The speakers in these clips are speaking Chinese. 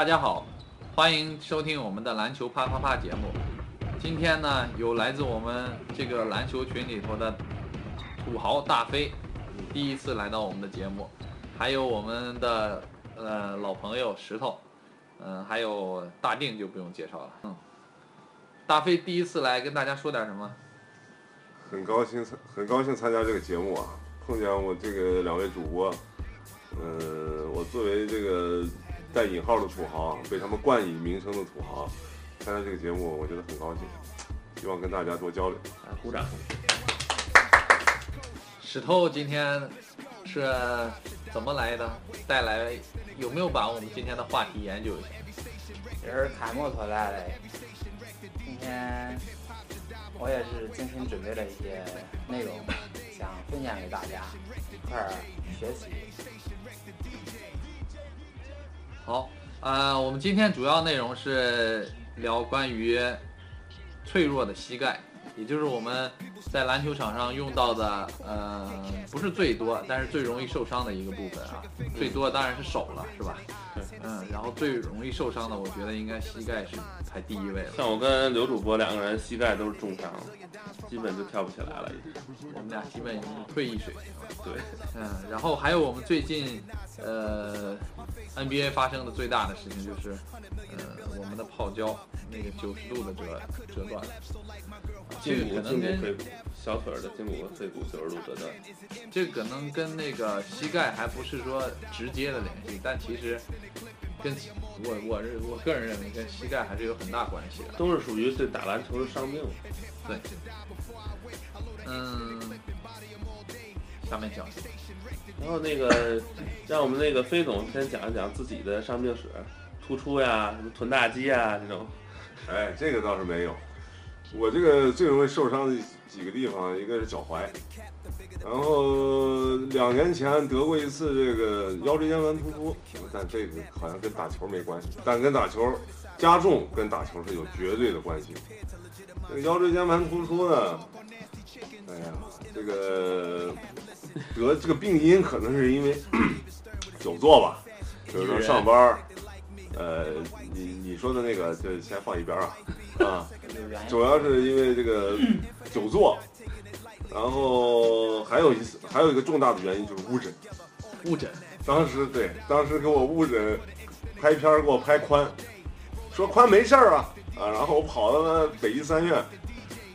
大家好，欢迎收听我们的篮球啪啪啪节目。今天呢，有来自我们这个篮球群里头的土豪大飞，第一次来到我们的节目，还有我们的呃老朋友石头，嗯、还有大定就不用介绍了。嗯，大飞第一次来跟大家说点什么？很高兴很高兴参加这个节目啊，碰见我这个两位主播，呃，我作为这个带引号的土豪，被他们冠以名称的土豪，参加这个节目，我觉得很高兴，希望跟大家多交流。啊，鼓掌！石头今天是怎么来的？带来有没有把我们今天的话题研究一下？也是开摩托来的。今天我也是精心准备了一些内容，想分享给大家一块儿学习。好，呃，我们今天主要内容是聊关于脆弱的膝盖，也就是我们在篮球场上用到的，呃，不是最多，但是最容易受伤的一个部分啊。最多当然是手了，是吧？对。嗯，然后最容易受伤的，我觉得应该膝盖是排第一位了。像我跟刘主播两个人膝盖都是重伤，基本就跳不起来了。已经。我们俩基本已经是退役水平了。对，嗯，然后还有我们最近，呃，NBA 发生的最大的事情就是，呃，我们的泡椒那个九十度的折折断了。这胫骨、个可能跟胫骨、腿骨、小腿的胫骨和腿骨九十度折断。这个可能跟那个膝盖还不是说直接的联系，但其实跟我我是我个人认为跟膝盖还是有很大关系的。都是属于对打篮球的伤病。对，嗯，下面讲。然后那个，让我们那个飞总先讲一讲自己的伤病史，突出呀，什么臀大肌呀这种。哎，这个倒是没有，我这个最容易受伤的几个地方，一个是脚踝，然后两年前得过一次这个腰椎间盘突出，但这个好像跟打球没关系，但跟打球加重跟打球是有绝对的关系。这个腰椎间盘突出呢，哎呀，这个得这个病因可能是因为 久坐吧，比如说上班，呃，你你说的那个就先放一边儿啊，啊。主要是因为这个 久坐，然后还有一次还有一个重大的原因就是误诊。误诊，当时对，当时给我误诊，拍片儿给我拍宽，说宽没事儿啊啊，然后我跑到那北医三院，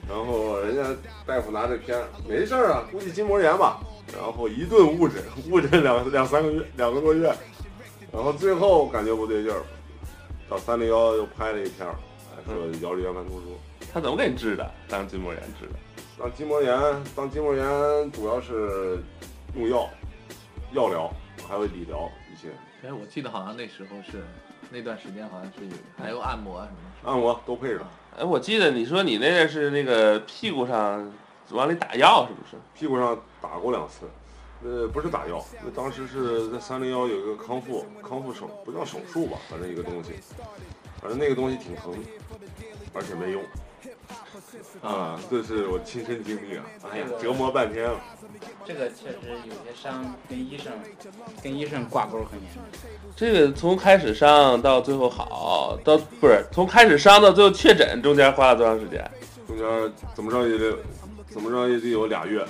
然后人家大夫拿着片没事儿啊，估计筋膜炎吧，然后一顿误诊，误诊两两三个月，两个多月，然后最后感觉不对劲儿，到三零幺又拍了一片儿，哎说腰椎间盘突出。他怎么给你治的？当筋膜炎治的？当筋膜炎，当筋膜炎主要是用药、药疗，还有理疗一些，哎，我记得好像那时候是那段时间好像是有还有按摩什么的。按摩都配着。哎，我记得你说你那个是那个屁股上往里打药，是不是？屁股上打过两次，呃，不是打药，那当时是在三零幺有一个康复康复手，不叫手术吧，反正一个东西，反正那个东西挺疼，而且没用。啊，这是我亲身经历啊！哎呀，折磨半天了。这个确实有些伤跟医生跟医生挂钩很严重。这个从开始伤到最后好，到不是从开始伤到最后确诊，中间花了多长时间？中间怎么着也得，怎么着也得有俩月。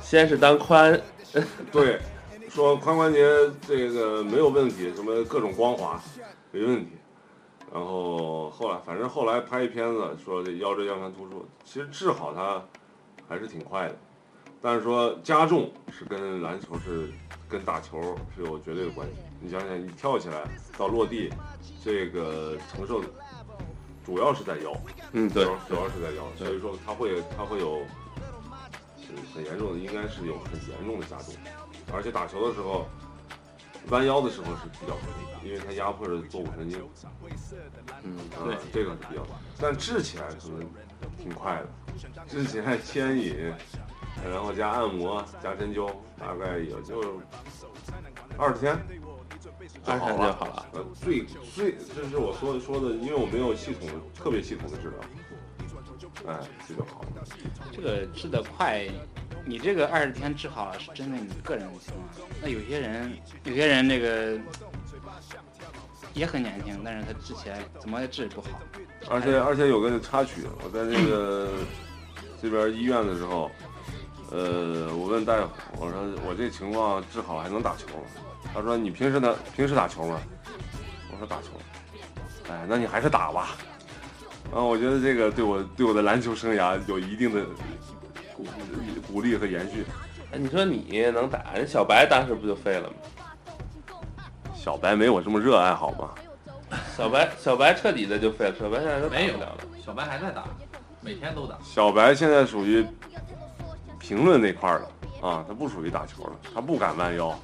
先是当髋，对，说髋关节这个没有问题，什么各种光滑，没问题。然后后来，反正后来拍一片子说这腰椎间盘突出，其实治好它还是挺快的，但是说加重是跟篮球是跟打球是有绝对的关系。你想想，你跳起来到落地，这个承受主要是在腰，嗯，对主要，是在腰，所以说它会它会有是很严重的，应该是有很严重的加重，而且打球的时候弯腰的时候是比较容易的，因为它压迫着坐骨神经。嗯，啊对，这个是比较大，但治起来可能挺快的，治起来牵引，然后加按摩加针灸，大概也就二十天就二十天就好了。好了。呃，最最这是我说说的，因为我没有系统特别系统的治疗，哎，这就好。这个治得快，你这个二十天治好了是针对你个人的情况。那有些人，有些人那个也很年轻，但是他之前怎么也治不好。而且而且有个插曲，我在那个 这边医院的时候，呃，我问大夫，我说我这情况治好还能打球吗？他说你平时打平时打球吗？我说打球。哎，那你还是打吧。啊，我觉得这个对我对我的篮球生涯有一定的鼓鼓励和延续。哎，你说你能打，人小白当时不就废了吗？小白没我这么热爱好吗？小白小白彻底的就废了，小白现在都打没有了了。小白还在打，每天都打。小白现在属于评论那块儿了啊，他不属于打球了，他不敢弯腰。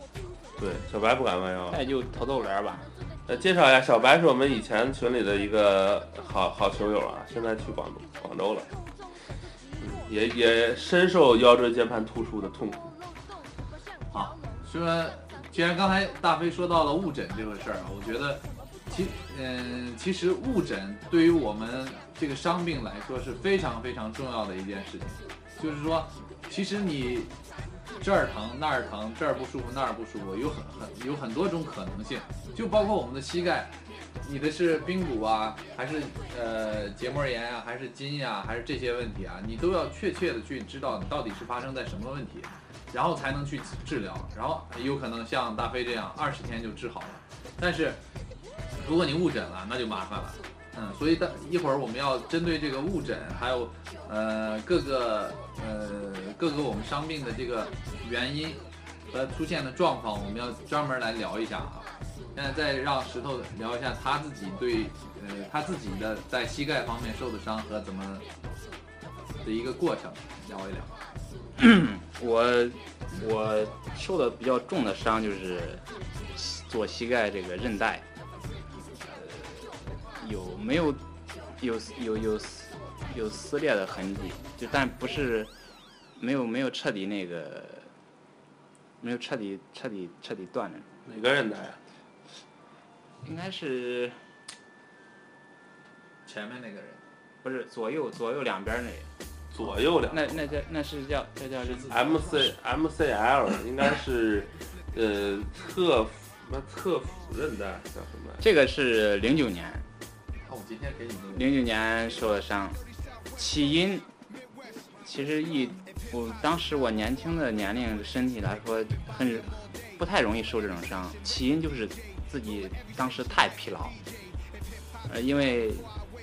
对，小白不敢弯腰。那就投投篮吧，呃，介绍一下，小白是我们以前群里的一个好好球友啊，现在去广东广州了，也也深受腰椎间盘突出的痛苦。好，说既然刚才大飞说到了误诊这个事儿啊，我觉得其嗯、其实误诊对于我们这个伤病来说是非常非常重要的一件事情。就是说，其实你这儿疼那儿疼，这儿不舒服那儿不舒服，有很很有很多种可能性，就包括我们的膝盖。你的是髌骨啊，还是呃结膜炎啊，还是筋呀、还是这些问题啊？你都要确切的去知道你到底是发生在什么问题，然后才能去治疗，然后有可能像大飞这样二十天就治好了。但是如果你误诊了，那就麻烦了。嗯，所以的一会儿我们要针对这个误诊，还有呃各个呃各个我们伤病的这个原因和出现的状况，我们要专门来聊一下啊。现在再让石头聊一下他自己对呃他自己的在膝盖方面受的伤和怎么的一个过程聊一聊。我我受的比较重的伤就是左膝盖这个韧带，有没有有有有撕有撕裂的痕迹？就但不是没有没有彻底那个没有彻底彻底彻底断了，哪个韧带啊？应该是前面那个人不是左右左右两边儿那左右两那那叫那是叫这叫是 M C M C L 应该是呃侧什么侧腹韧带叫什么？这个是零九年。我今天给你那个零九年受的伤，起因其实一我当时我年轻的年龄身体来说很不太容易受这种伤，起因就是自己当时太疲劳，呃，因为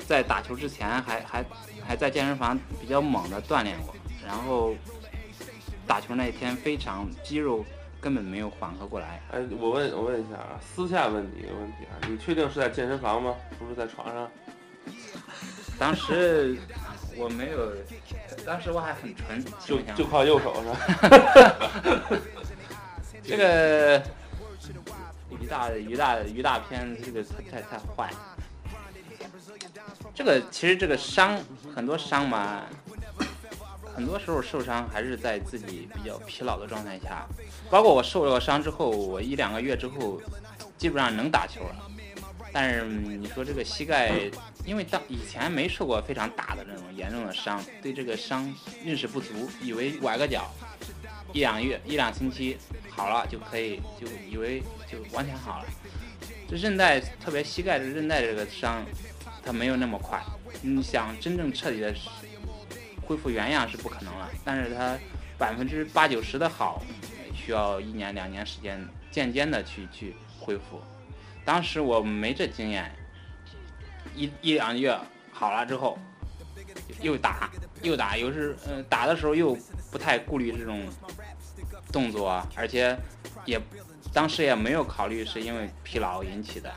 在打球之前还还还在健身房比较猛的锻炼过，然后打球那一天非常肌肉根本没有缓和过来，哎，我问我问一下啊，私下问你一个问题啊，你确定是在健身房吗？不是在床上？当时我没有，当时我还很纯，就想就靠右手是吧？这个于大于大于大片，这个太太太坏了。这个其实这个伤很多伤嘛，很多时候受伤还是在自己比较疲劳的状态下，包括我受了伤之后，我一两个月之后基本上能打球了。但是你说这个膝盖，因为当以前没受过非常大的那种严重的伤，对这个伤认识不足，以为崴个脚，一两月一两星期好了就可以，就以为就完全好了。这韧带，特别膝盖这韧带这个伤，它没有那么快。你想真正彻底的恢复原样是不可能了，但是它百分之八九十的好，需要一年两年时间，渐渐的去去恢复。当时我没这经验，一一两月好了之后，又打又打，有时呃打的时候又不太顾虑这种动作，而且也当时也没有考虑是因为疲劳引起的。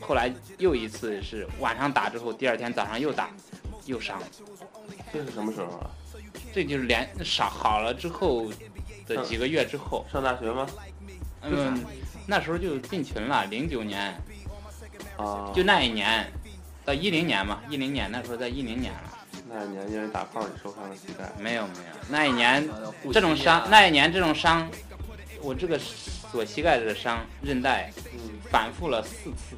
后来又一次是晚上打之后，第二天早上又打，又伤，这是什么时候啊？这就是连少好了之后的几个月之后，上大学吗？嗯，那时候就进群了，零九年。啊，就那一年，到一零年嘛，一零年那时候在一零年了，那一年因为打炮你受伤了膝盖。没有没有，那一年这种伤，那一年这种伤，我这个左膝盖这个伤韧带嗯，反复了四次，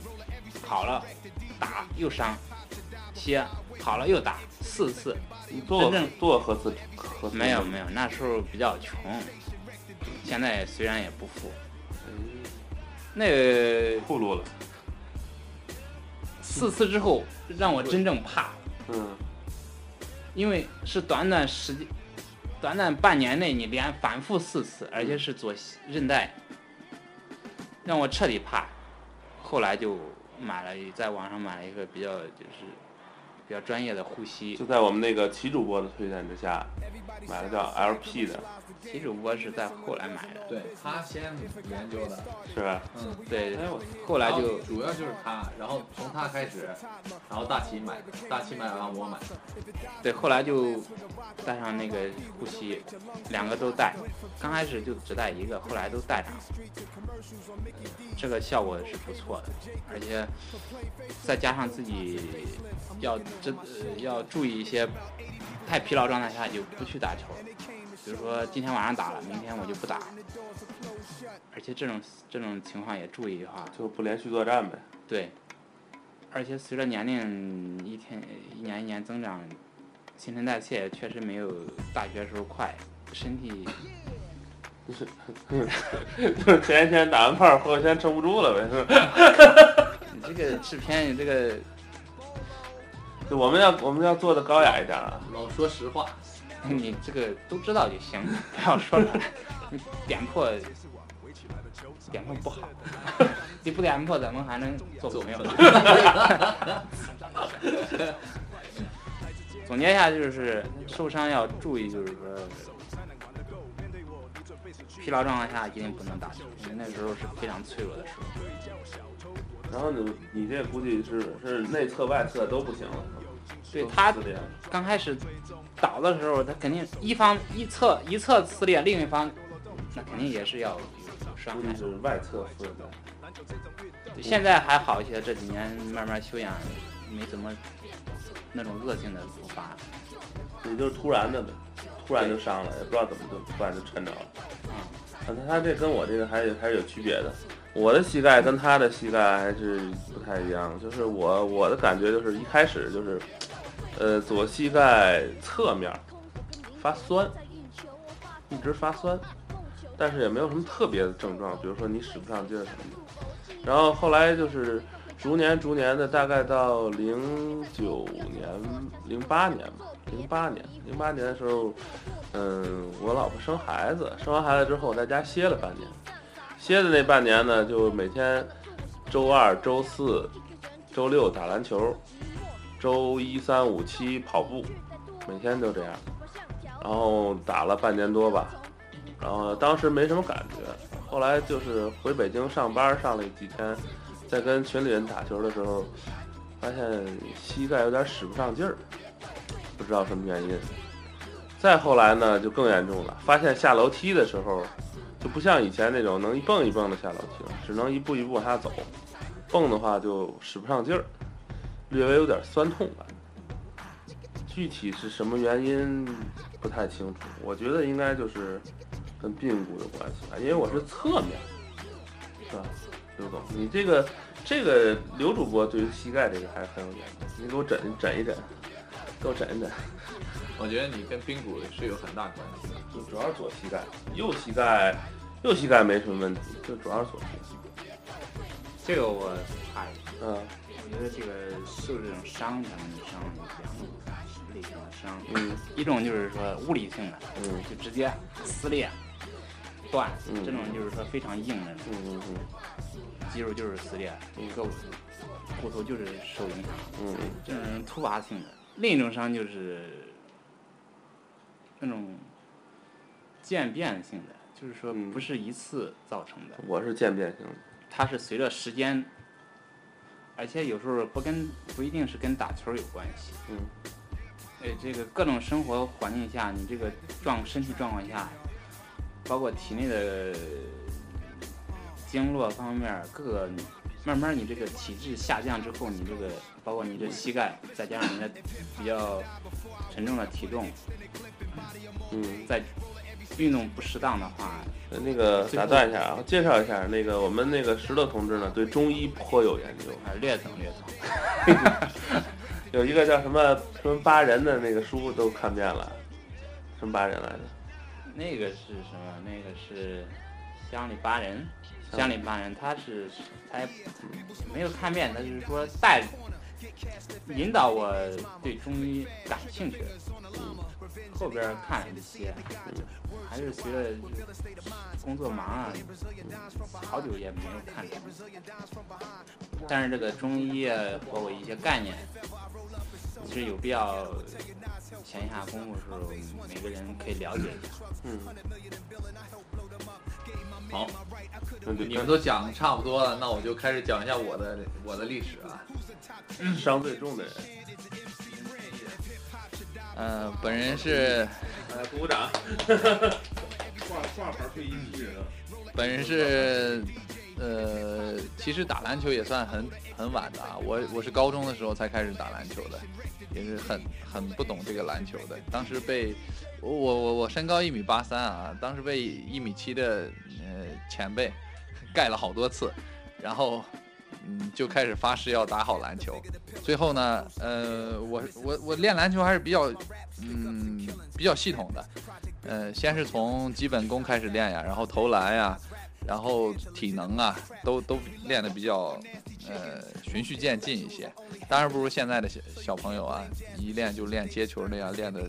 好了打又伤，歇好了又打四次，你做过真正做核磁核磁？没有没有，那时候比较穷，现在虽然也不富，哎，那个暴露了。四次之后让我真正怕，嗯因为是短短时间，短短半年内你连反复四次，而且是左韧带，让我彻底怕。后来就买了，在网上买了一个比较就是比较专业的呼吸。就，在我们那个齐主播的推荐之下，买了叫 LP 的，其主播是在后来买的，对他先研究的，是吧？嗯，对后来就主要就是他，然后从他开始，然后大齐买的，大齐买完我买的，对，后来就带上那个护膝，两个都带。刚开始就只带一个，后来都带上了。这个效果是不错的，而且再加上自己要这、呃、要注意一些，太疲劳状态下就不去打球。比如说今天晚上打了，明天我就不打。而且这种这种情况也注意的话，就不连续作战呗。对，而且随着年龄一天一年一年增长，新陈代谢确实没有大学时候快，身体就是 前一天打完炮，后天撑不住了呗，是吧？你这个制片，你这个就我们要我们要做的高雅一点啊。老说实话，你这个都知道就行，不要说出来，你点破点破不好，你不点破咱们还能做朋友。总结一下就是受伤要注意，就是说疲劳状态下一定不能打球，因为那时候是非常脆弱的时候。然后你你这估计是是内侧外侧都不行了，都对他刚开始倒的时候，他肯定一方一侧一侧撕裂，另一方那肯定也是要有伤害估计。是外侧撕的。现在还好一些，这几年慢慢修养，没怎么那种恶性的复发。也就是突然的呗，突然就伤了，也不知道怎么就突然就抻着了。啊，啊，他他这跟我这个还是还是有区别的。我的膝盖跟他的膝盖还是不太一样，就是我我的感觉就是一开始就是，呃，左膝盖侧面发酸，一直发酸，但是也没有什么特别的症状，比如说你使不上劲什么的。然后后来就是逐年逐年的，大概到零九年、零八年吧，零八年，零八年的时候，嗯，我老婆生孩子，生完孩子之后在家歇了半年，歇的那半年呢，就每天周二、周四、周六打篮球，周一、三、五、七跑步，每天都这样，然后打了半年多吧，然后当时没什么感觉，后来就是回北京上班上了几天，在跟群里人打球的时候，发现膝盖有点使不上劲儿，不知道什么原因。再后来呢，就更严重了，发现下楼梯的时候，就不像以前那种能一蹦一蹦的下楼梯了，只能一步一步往下走，蹦的话就使不上劲儿，略微有点酸痛感。具体是什么原因不太清楚，我觉得应该就是跟髌骨有关系吧，因为我是侧面，是吧？刘总，你这个这个刘主播对于膝盖这个还是很有研究，你给我诊诊一诊，给我诊一诊。我觉得你跟髌骨是有很大关系的。就主要是左膝盖，右膝盖右膝盖没什么问题，就主要是左膝盖。这个我查一下，嗯我觉得这个受这种伤，咱们伤有两种类型的伤，嗯。一种就是说物理性的，嗯。就直接撕裂、断，嗯。这种就是说非常硬的嗯嗯肌肉就是撕裂，骨头就是受影响，嗯嗯。这种是突发性的。另一种伤就是那种渐变性的，就是说嗯。不是一次造成的，嗯，我是渐变性的。它是随着时间，而且有时候不跟不一定是跟打球有关系。嗯哎，这个各种生活环境下，你这个状身体状况下，包括体内的经络方面，各个慢慢你这个体质下降之后，你这个包括你这膝盖，再加上你的比较沉重的体重，嗯，再运动不适当的话，呃那个打断一下啊，介绍一下那个我们那个石头同志呢，对中医颇有研究，啊略懂略懂。有一个叫什么什么八人的那个书都看遍了，什么八人来着？那个是什么？那个是乡里八人，乡里八人，他是他也没有看遍，他就是说带引导我对中医感兴趣。后边看了一些，还是觉得工作忙啊，好久也没有看。但是这个中医啊和我一些概念，其实有必要闲暇功夫时候每个人可以了解一下。嗯，好，嗯对你们都讲的差不多了，那我就开始讲一下我的我的历史啊。伤最重的人，嗯、本人是来鼓鼓掌。挂挂牌退役军人啊，本人是，呃，其实打篮球也算很很晚的啊。我我是高中的时候才开始打篮球的，也是很很不懂这个篮球的。当时被我我我身高一米八三啊，当时被一米七的呃前辈 盖了好多次，然后嗯就开始发誓要打好篮球。最后呢，呃，我我我练篮球还是比较嗯比较系统的。呃，先是从基本功开始练呀，然后投篮呀，然后体能啊，都都练得比较呃循序渐进一些。当然不如现在的小小朋友啊，一练就练接球那样练的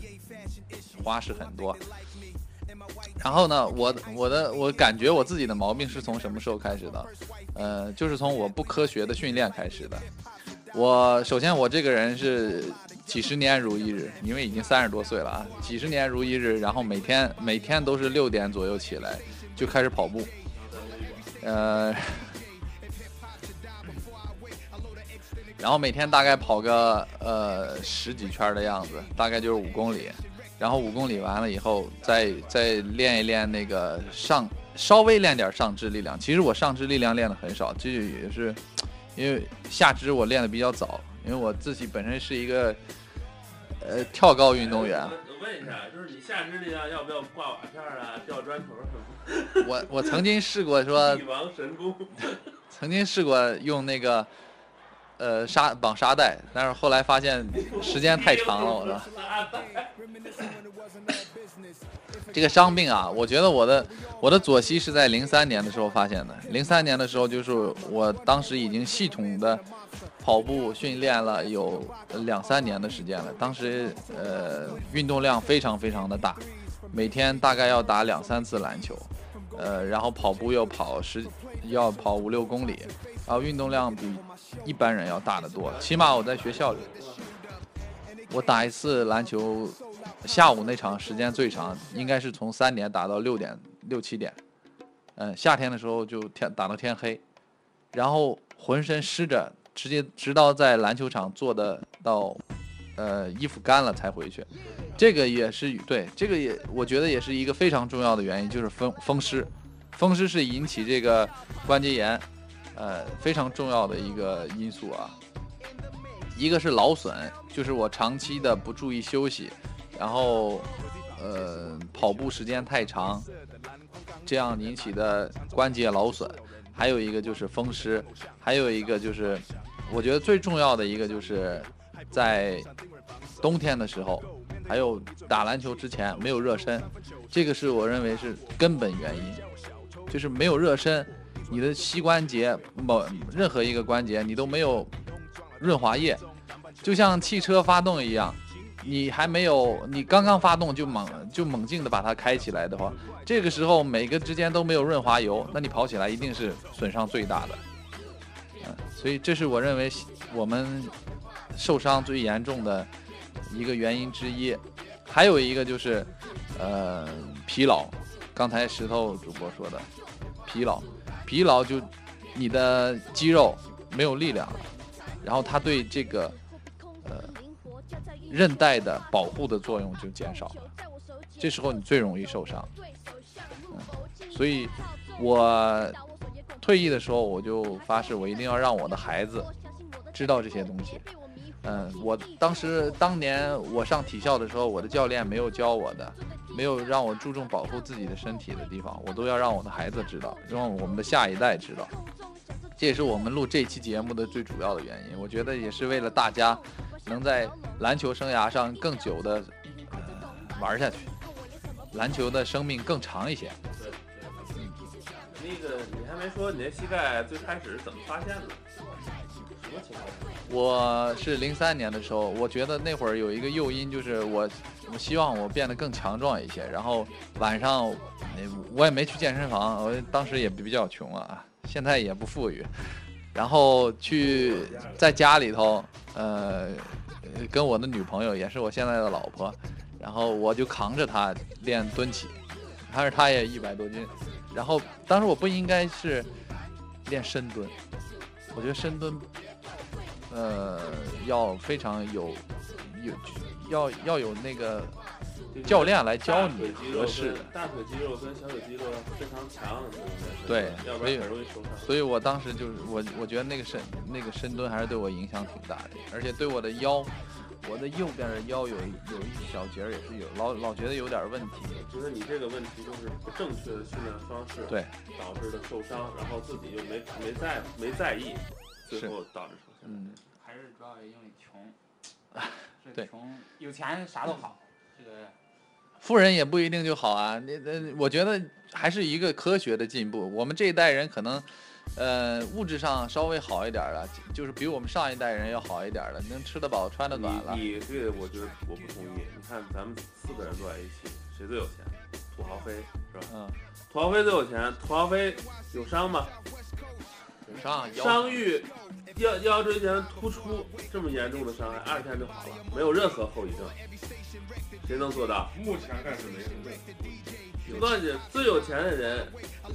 花式很多。然后呢，我我的我感觉我自己的毛病是从什么时候开始的？呃，就是从我不科学的训练开始的。我首先我这个人是几十年如一日，因为已经三十多岁了啊，几十年如一日，然后每天每天都是六点左右起来就开始跑步，呃，然后每天大概跑个呃十几圈的样子，大概就是五公里，然后五公里完了以后，再再练一练那个上稍微练点上肢力量。其实我上肢力量练的很少，这也是因为下肢我练的比较早，因为我自己本身是一个呃跳高运动员，问一下，就是你下肢力量要不要挂瓦片啊、吊砖头什么？我我曾经试过说帝王神功。曾经试过用那个呃沙绑沙袋，但是后来发现时间太长了，我的 这个伤病啊，我觉得我的我的左膝是在零三年的时候发现的。零三年的时候，就是我当时已经系统的跑步训练了有两三年的时间了。当时呃运动量非常非常的大，每天大概要打两三次篮球，呃，然后跑步要跑十要跑五六公里，然后运动量比一般人要大得多。起码我在学校里，我打一次篮球，下午那场时间最长，应该是从三点打到六点六七点。嗯，夏天的时候就天打到天黑，然后浑身湿着，直接直到在篮球场坐的到，呃，衣服干了才回去。这个也是对，这个也我觉得也是一个非常重要的原因，就是风风湿。风湿是引起这个关节炎，呃，非常重要的一个因素啊。一个是劳损，就是我长期的不注意休息，然后呃跑步时间太长，这样引起的关节劳损。还有一个就是风湿，还有一个就是我觉得最重要的一个就是在冬天的时候，还有打篮球之前没有热身，这个是我认为是根本原因。就是没有热身，你的膝关节某任何一个关节你都没有润滑液，就像汽车发动一样，你还没有你刚刚发动就猛就猛劲的把它开起来的话，这个时候每个之间都没有润滑油，那你跑起来一定是损伤最大的。嗯，所以这是我认为我们受伤最严重的一个原因之一，还有一个就是呃疲劳。刚才石头主播说的，疲劳，疲劳就你的肌肉没有力量，然后它对这个韧带的保护的作用就减少了，这时候你最容易受伤。嗯，所以我退役的时候我就发誓，我一定要让我的孩子知道这些东西。嗯，我当时当年我上体校的时候，我的教练没有教我的。没有让我注重保护自己的身体的地方，我都要让我的孩子知道，让我们的下一代知道。这也是我们录这期节目的最主要的原因。我觉得也是为了大家能在篮球生涯上更久的、呃、玩下去，篮球的生命更长一些。那个你还没说你那膝盖最开始是怎么发现的？什么情况？我是零三年的时候，我觉得那会儿有一个诱因，就是我我希望我变得更强壮一些，然后晚上呃我也没去健身房，我当时也比较穷啊，现在也不富裕，然后去在家里头，呃，跟我的女朋友也是我现在的老婆，然后我就扛着她练蹲起，但是她也一百多斤，然后当时我不应该是练深蹲，我觉得深蹲呃，要非常有有要要有那个教练来教你合适的，大腿肌肉跟小腿肌肉非常强，对要不所以然很容易受伤。所以我当时就是我我觉得那个深那个深蹲还是对我影响挺大的，而且对我的腰，我的右边的腰有有一小节也是有老老觉得有点问题，觉得你这个问题就是不正确的训练方式，对，导致的受伤，然后自己又没没在没在意，最后导致受伤。嗯，还是主要也因为穷，对穷，有钱啥都好，这个富人也不一定就好啊，那那我觉得还是一个科学的进步。我们这一代人可能，呃，物质上稍微好一点了，就是比我们上一代人要好一点了，能吃得饱穿得暖了。你你这个我觉得我不同意。你看咱们四个人坐在一起，谁最有钱？土豪飞是吧？嗯，土豪飞最有钱，土豪飞有伤吗？上腰伤愈腰腰椎间突出这么严重的伤害，二十天就好了，没有任何后遗症。谁能做到？目前看是没什么。我告诉你，最有钱的人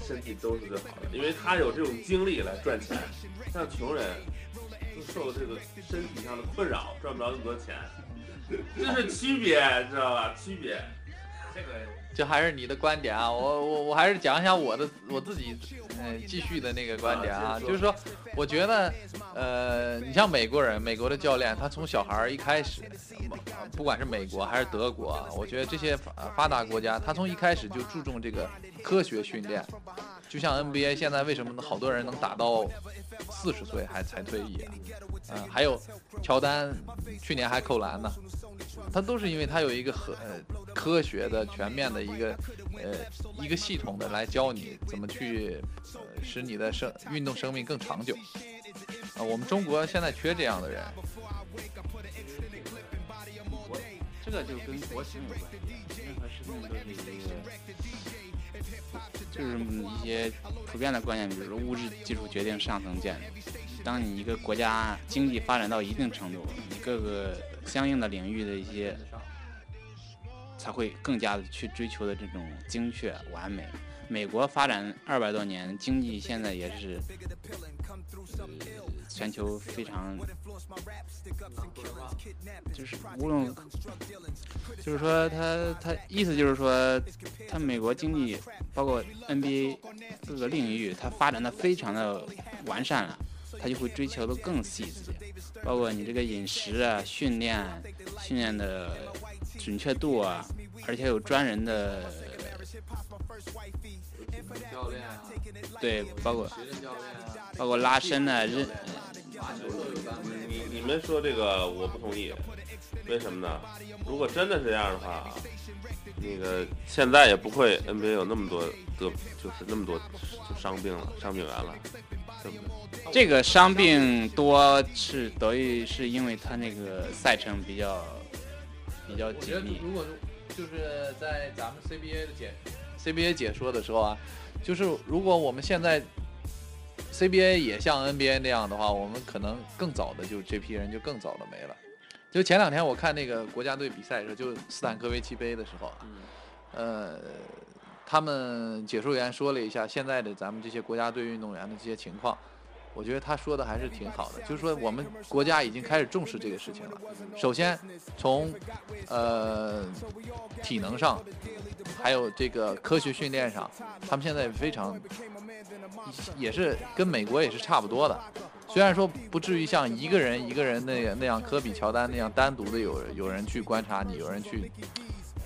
身体都是最好的，因为他有这种精力来赚钱。像穷人，就受这个身体上的困扰，赚不着那么多钱，这是区别，知道吧？区别。这个这还是你的观点啊，我我我还是讲一下我的我自己，呃，继续的那个观点啊，啊就是说，我觉得，呃，你像美国人，美国的教练，他从小孩儿一开始，呃不管是美国还是德国啊，我觉得这些发发达国家，他从一开始就注重这个科学训练，就像 NBA 现在为什么好多人能打到四十岁还才退役啊？嗯、还有乔丹去年还扣篮呢，他都是因为他有一个很呃科学的全面的一个呃一个系统的来教你怎么去使你的生运动生命更长久。啊、我们中国现在缺这样的人。这个就跟国情有关系，任何事情都是一个，就是一些普遍的观念，比如说物质基础决定上层建筑。当你一个国家经济发展到一定程度，你各个相应的领域的一些才会更加的去追求的这种精确完美。美国发展二百多年，经济现在也是、全球非常，就是无论，就是说他他意思就是说，他美国经济包括 NBA 各个领域，它发展的非常的完善了，他就会追求的更细致，包括你这个饮食啊、训练、训练的准确度啊，而且有专人的教练啊，对，包括教练啊，包括拉伸啊。你你们说这个我不同意，为什么呢？如果真的是这样的话，那个现在也不会 NBA 有那么多得就是那么多就伤病了，伤病员了，对不对？这个伤病多是得益是因为他那个赛程比较比较紧密，如果就是在咱们 CBA 的解 CBA 解说的时候啊，就是如果我们现在 CBA 也像 NBA 那样的话，我们可能更早的就这批人就更早的没了。就前两天我看那个国家队比赛的时候，就斯坦科维奇杯的时候啊，呃，他们解说员说了一下现在的咱们这些国家队运动员的这些情况，我觉得他说的还是挺好的，就是说我们国家已经开始重视这个事情了。首先从呃体能上，还有这个科学训练上，他们现在非常也是跟美国也是差不多的。虽然说不至于像一个人一个人那样那样科比、乔丹那样单独的有有人去观察你，有人去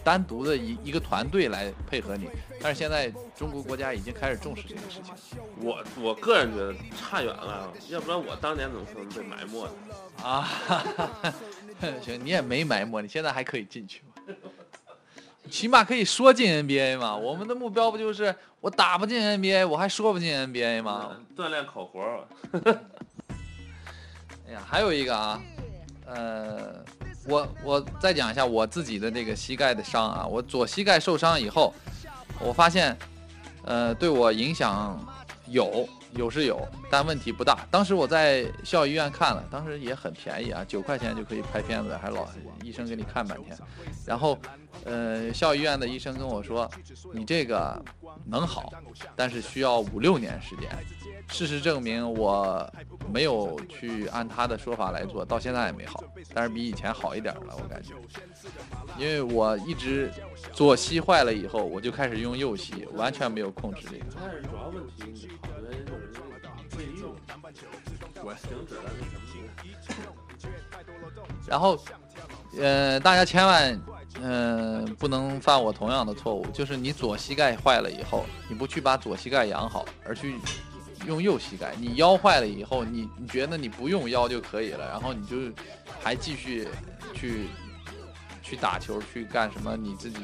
单独的一一个团队来配合你，但是现在中国国家已经开始重视这个事情我我个人觉得差远了，要不然我当年怎么可能被埋没呢？啊。行，你也没埋没，你现在还可以进去。起码可以说进 NBA 嘛。我们的目标不就是我打不进 NBA，我还说不进 NBA 吗？嗯锻炼口活，哎呀，还有一个啊，呃，我我再讲一下我自己的这个膝盖的伤啊，我左膝盖受伤以后，我发现，呃，对我影响有有是有，但问题不大。当时我在校医院看了，当时也很便宜啊，九块钱就可以拍片子，还老医生给你看半天。然后，呃，校医院的医生跟我说，你这个能好，但是需要五六年时间。事实证明，我没有去按他的说法来做，到现在也没好，但是比以前好一点了，我感觉。因为我一直左膝坏了以后，我就开始用右膝，完全没有控制这个。但是主要问题，你好的原因就是因为内用，我停止了那什么。然后，呃，大家千万，嗯、不能犯我同样的错误，就是你左膝盖坏了以后，你不去把左膝盖养好，而去用右膝盖。你腰坏了以后，你你觉得你不用腰就可以了，然后你就还继续去去打球，去干什么你自己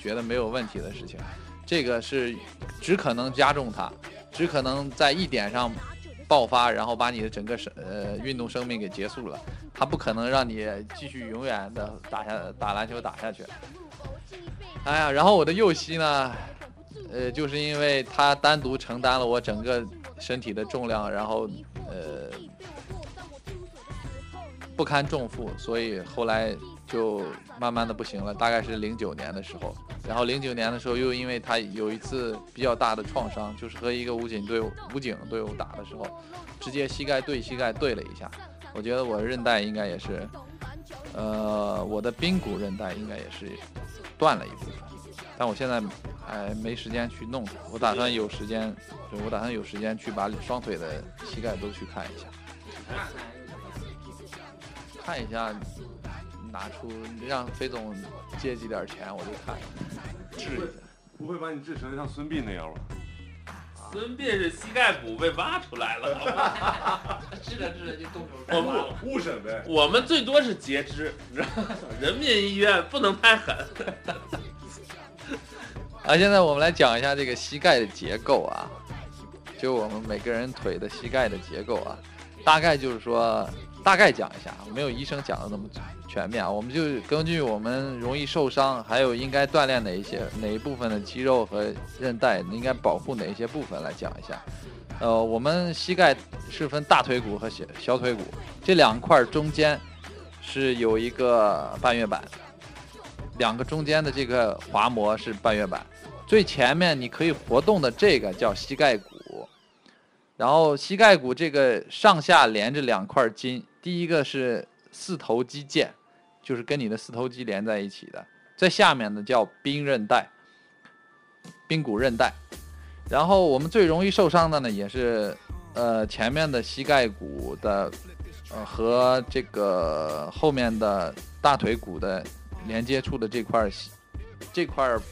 觉得没有问题的事情，这个是只可能加重它，只可能在一点上爆发，然后把你的整个生呃运动生命给结束了。他不可能让你继续永远的打下打篮球打下去。哎呀，然后我的右膝呢，呃，就是因为它单独承担了我整个身体的重量，然后呃不堪重负，所以后来就慢慢的不行了。大概是零九年的时候，然后零九年的时候又因为他有一次比较大的创伤，就是和一个武警队伍武警队伍打的时候，直接膝盖对膝盖对了一下。我觉得我韧带应该也是，呃，我的髌骨韧带应该也是断了一部分，但我现在还没时间去弄它。我打算有时间，对我打算有时间去把双腿的膝盖都去看一下，看一下，拿出让飞总借几点钱，我就看治一下。不会把你治成像孙膑那样吧？孙膑是膝盖骨被挖出来了，好吧治着治着就动手我们误审呗。我们最多是截肢，你知道吗？人民医院不能太狠。啊，现在我们来讲一下这个膝盖的结构啊，就我们每个人腿的膝盖的结构啊，大概就是说，大概讲一下，没有医生讲的那么全面啊，我们就根据我们容易受伤，还有应该锻炼哪一些哪一部分的肌肉和韧带，应该保护哪一些部分来讲一下。呃，我们膝盖是分大腿骨和小小腿骨这两块中间是有一个半月板，两个中间的这个滑膜是半月板。最前面你可以活动的这个叫膝盖骨，然后膝盖骨这个上下连着两块筋，第一个是四头肌腱，就是跟你的四头肌连在一起的，在下面呢叫髌韧带，髌骨韧带。然后我们最容易受伤的呢，也是呃前面的膝盖骨的，呃和这个后面的大腿骨的连接处的这块儿这块儿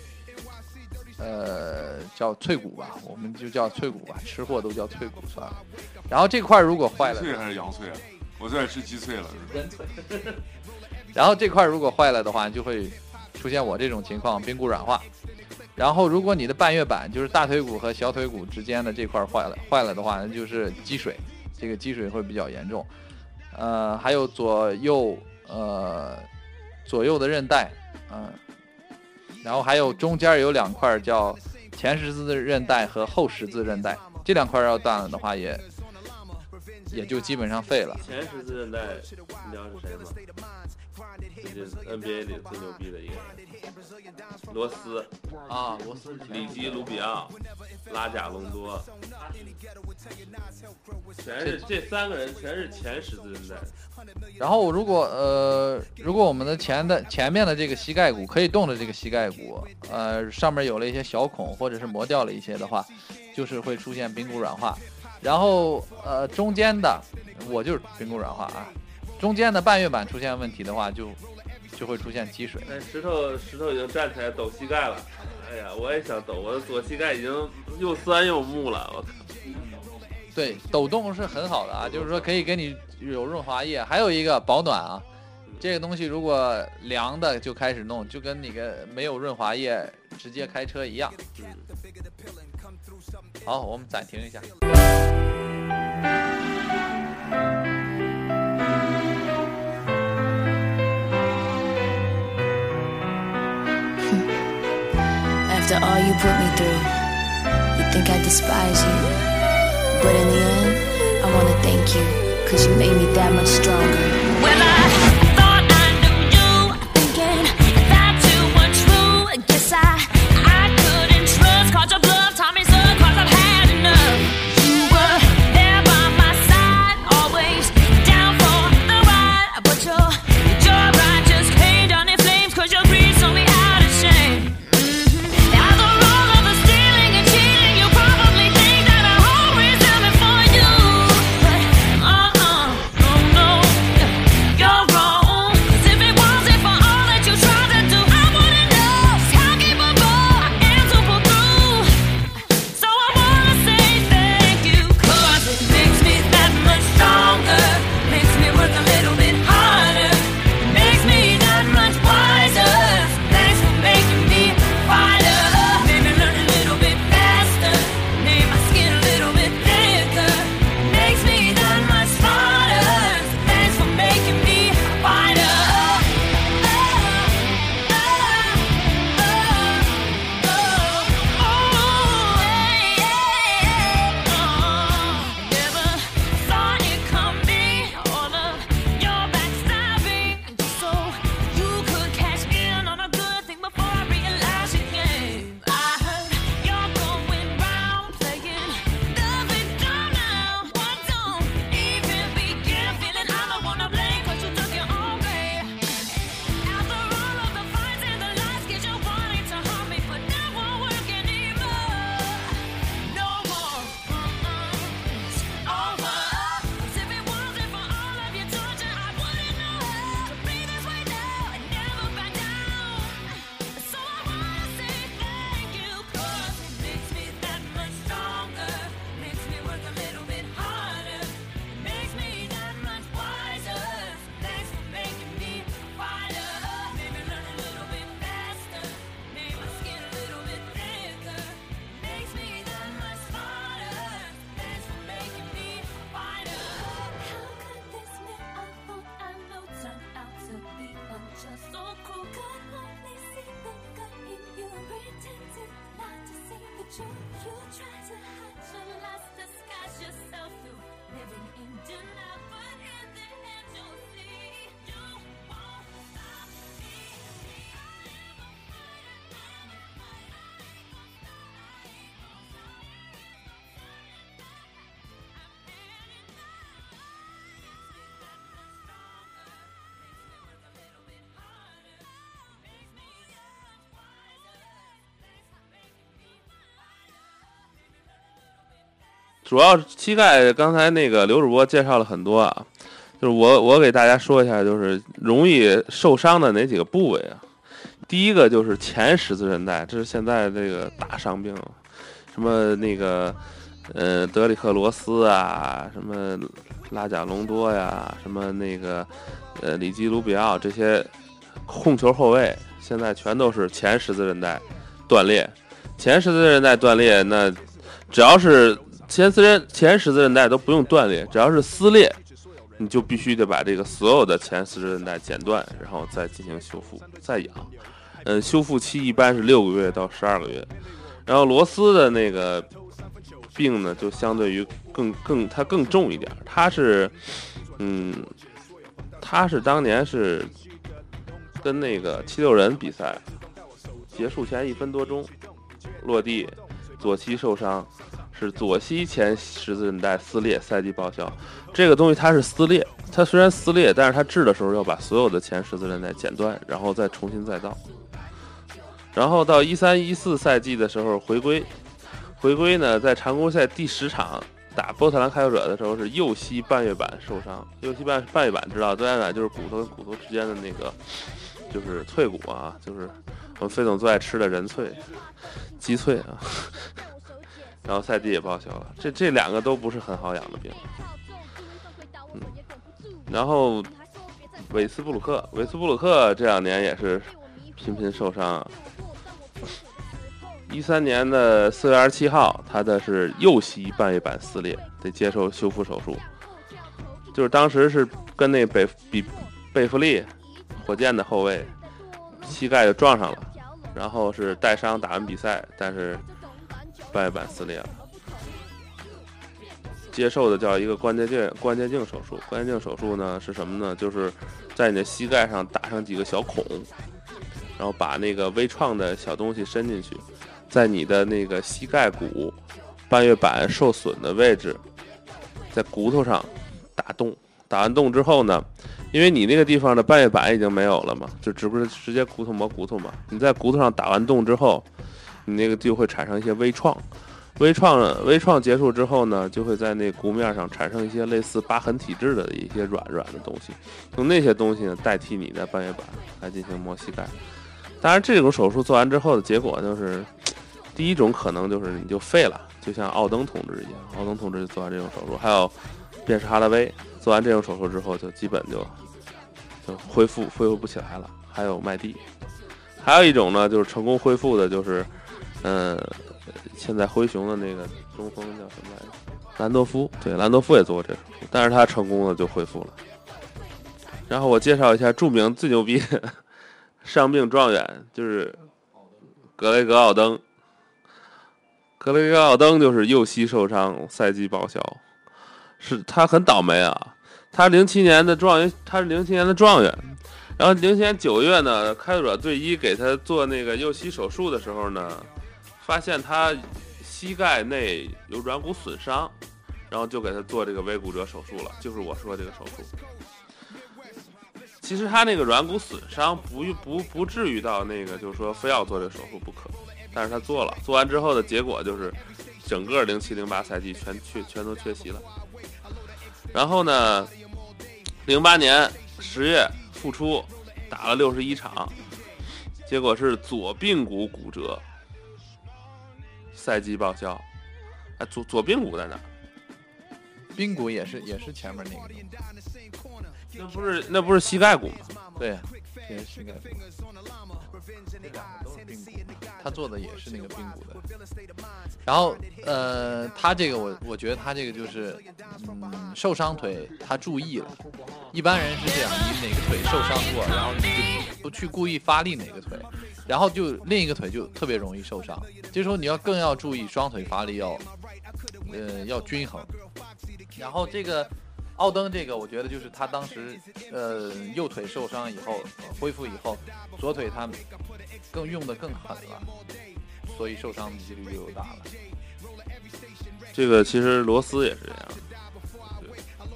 呃，叫脆骨吧，我们就叫脆骨吧，吃货都叫脆骨算了。然后这块如果坏了，脆还是羊脆啊？我最爱吃鸡脆了。人脆。然后这块如果坏了的话，就会出现我这种情况，髌骨软化。然后如果你的半月板，就是大腿骨和小腿骨之间的这块坏了，坏了的话，那就是积水，这个积水会比较严重。呃，还有左右呃左右的韧带，嗯、然后还有中间有两块叫前十字韧带和后十字韧带，这两块要断了的话也，也就基本上废了。前十字韧带，你知道是谁吗？这是 NBA 里最牛逼的一个人，罗斯、啊，罗斯里基、卢比奥、拉贾隆多，全是这三个人全是前十字韧带。然后如果呃，如果我们的前的前面的这个膝盖骨可以动的这个膝盖骨，呃，上面有了一些小孔或者是磨掉了一些的话，就是会出现髌骨软化。然后呃，中间的我就是髌骨软化啊，中间的半月板出现问题的话，就就会出现积水。哎，石头石头已经站起来抖膝盖了。哎呀，我也想抖，我的左膝盖已经又酸又木了。我靠！对，抖动是很好的啊，就是说可以给你有润滑液，还有一个保暖啊。这个东西如果凉的就开始弄，就跟那个没有润滑液直接开车一样。好，我们暂停一下。 After all you put me through, you think I despise you. But in the end, I wanna thank you, cause you made me that much stronger. Well, I thought I 主要膝盖刚才那个刘主播介绍了很多啊，就是我我给大家说一下，就是容易受伤的哪几个部位啊？第一个就是前十字韧带，这是现在这个大伤病，什么那个呃德里克罗斯啊，什么拉贾隆多呀，什么那个呃里基卢比奥这些控球后卫，现在全都是前十字韧带断裂。前十字韧带断裂，那只要是前十韧前十字韧带都不用断裂，只要是撕裂，你就必须得把这个所有的前十字韧带剪断，然后再进行修复，再养。嗯，修复期一般是六个月到十二个月。然后罗斯的那个病呢，就相对于更更它更重一点，它是嗯，他是当年是跟那个七六人比赛结束前一分多钟落地，左膝受伤。是左膝前十字韧带撕裂，赛季报销。这个东西它是撕裂，它虽然撕裂，但是它治的时候要把所有的前十字韧带剪断，然后再重新再造。然后到一三一四赛季的时候回归，回归呢在常规赛第十场打波特兰开拓者的时候是右膝半月板受伤，右膝半半月板知道，半月板就是骨头跟骨头之间的那个就是脆骨啊，就是我们飞总最爱吃的人脆、鸡脆啊。然后赛季也报销了，这这两个都不是很好养的病。然后韦斯布鲁克，韦斯布鲁克这两年也是频频受伤啊。一三年的四月二十七号，他的是右膝半月板撕裂，得接受修复手术。就是当时是跟那北比贝弗利，火箭的后卫，膝盖就撞上了，然后是带伤打完比赛，但是半月板撕裂了。接受的叫一个关节镜关节镜手术。关节镜手术呢是什么呢？就是在你的膝盖上打上几个小孔，然后把那个微创的小东西伸进去，在你的那个膝盖骨半月板受损的位置，在骨头上打洞。打完洞之后呢，因为你那个地方的半月板已经没有了嘛，就直不是直接骨头磨骨头嘛。你在骨头上打完洞之后，你那个就会产生一些微创。微创微创结束之后呢，就会在那骨面上产生一些类似疤痕体质的一些软软的东西，用那些东西呢代替你的半月板来进行磨膝盖。当然，这种手术做完之后的结果就是，第一种可能就是你就废了，就像奥登同志一样，奥登同志就做完这种手术，还有便是哈拉威做完这种手术之后，就基本就就恢复恢复不起来了。还有麦蒂，还有一种呢，就是成功恢复的，就是嗯。现在灰熊的那个中锋叫什么来着？兰多夫，对，兰多夫也做过这手术，但是他成功的就恢复了。然后我介绍一下著名最牛逼的 伤病状元，就是格雷格奥登。格雷格奥登就是右膝受伤，赛季报销，是他很倒霉啊。他零七年的状元，他是零七年的状元。然后零七年九月呢，开拓者队医给他做那个右膝手术的时候呢。发现他膝盖内有软骨损伤，然后就给他做这个微骨折手术了，就是我说这个手术。其实他那个软骨损伤不不不至于到那个，就是说非要做这个手术不可，但是他做了，做完之后的结果就是整个零七零八赛季全缺全都缺席了。然后呢，零八年十月复出，打了六十一场，结果是左髌骨骨折。赛季报销，哎，左左髌骨在哪？髌骨也是也是前面那个，那不是那不是膝盖骨吗？对，也是膝盖两个都是髌骨，他做的也是那个髌骨的。然后呃，他这个我我觉得他这个就是，嗯，受伤腿他注意了，一般人是这样，你哪个腿受伤过，然后你就不去故意发力哪个腿。然后就另一个腿就特别容易受伤，这时候你要更要注意双腿发力要，呃，要均衡。然后这个奥登这个，我觉得就是他当时呃右腿受伤以后、呃恢复以后，左腿他更用的更狠了，所以受伤的几率就大了。这个其实罗斯也是这样，对，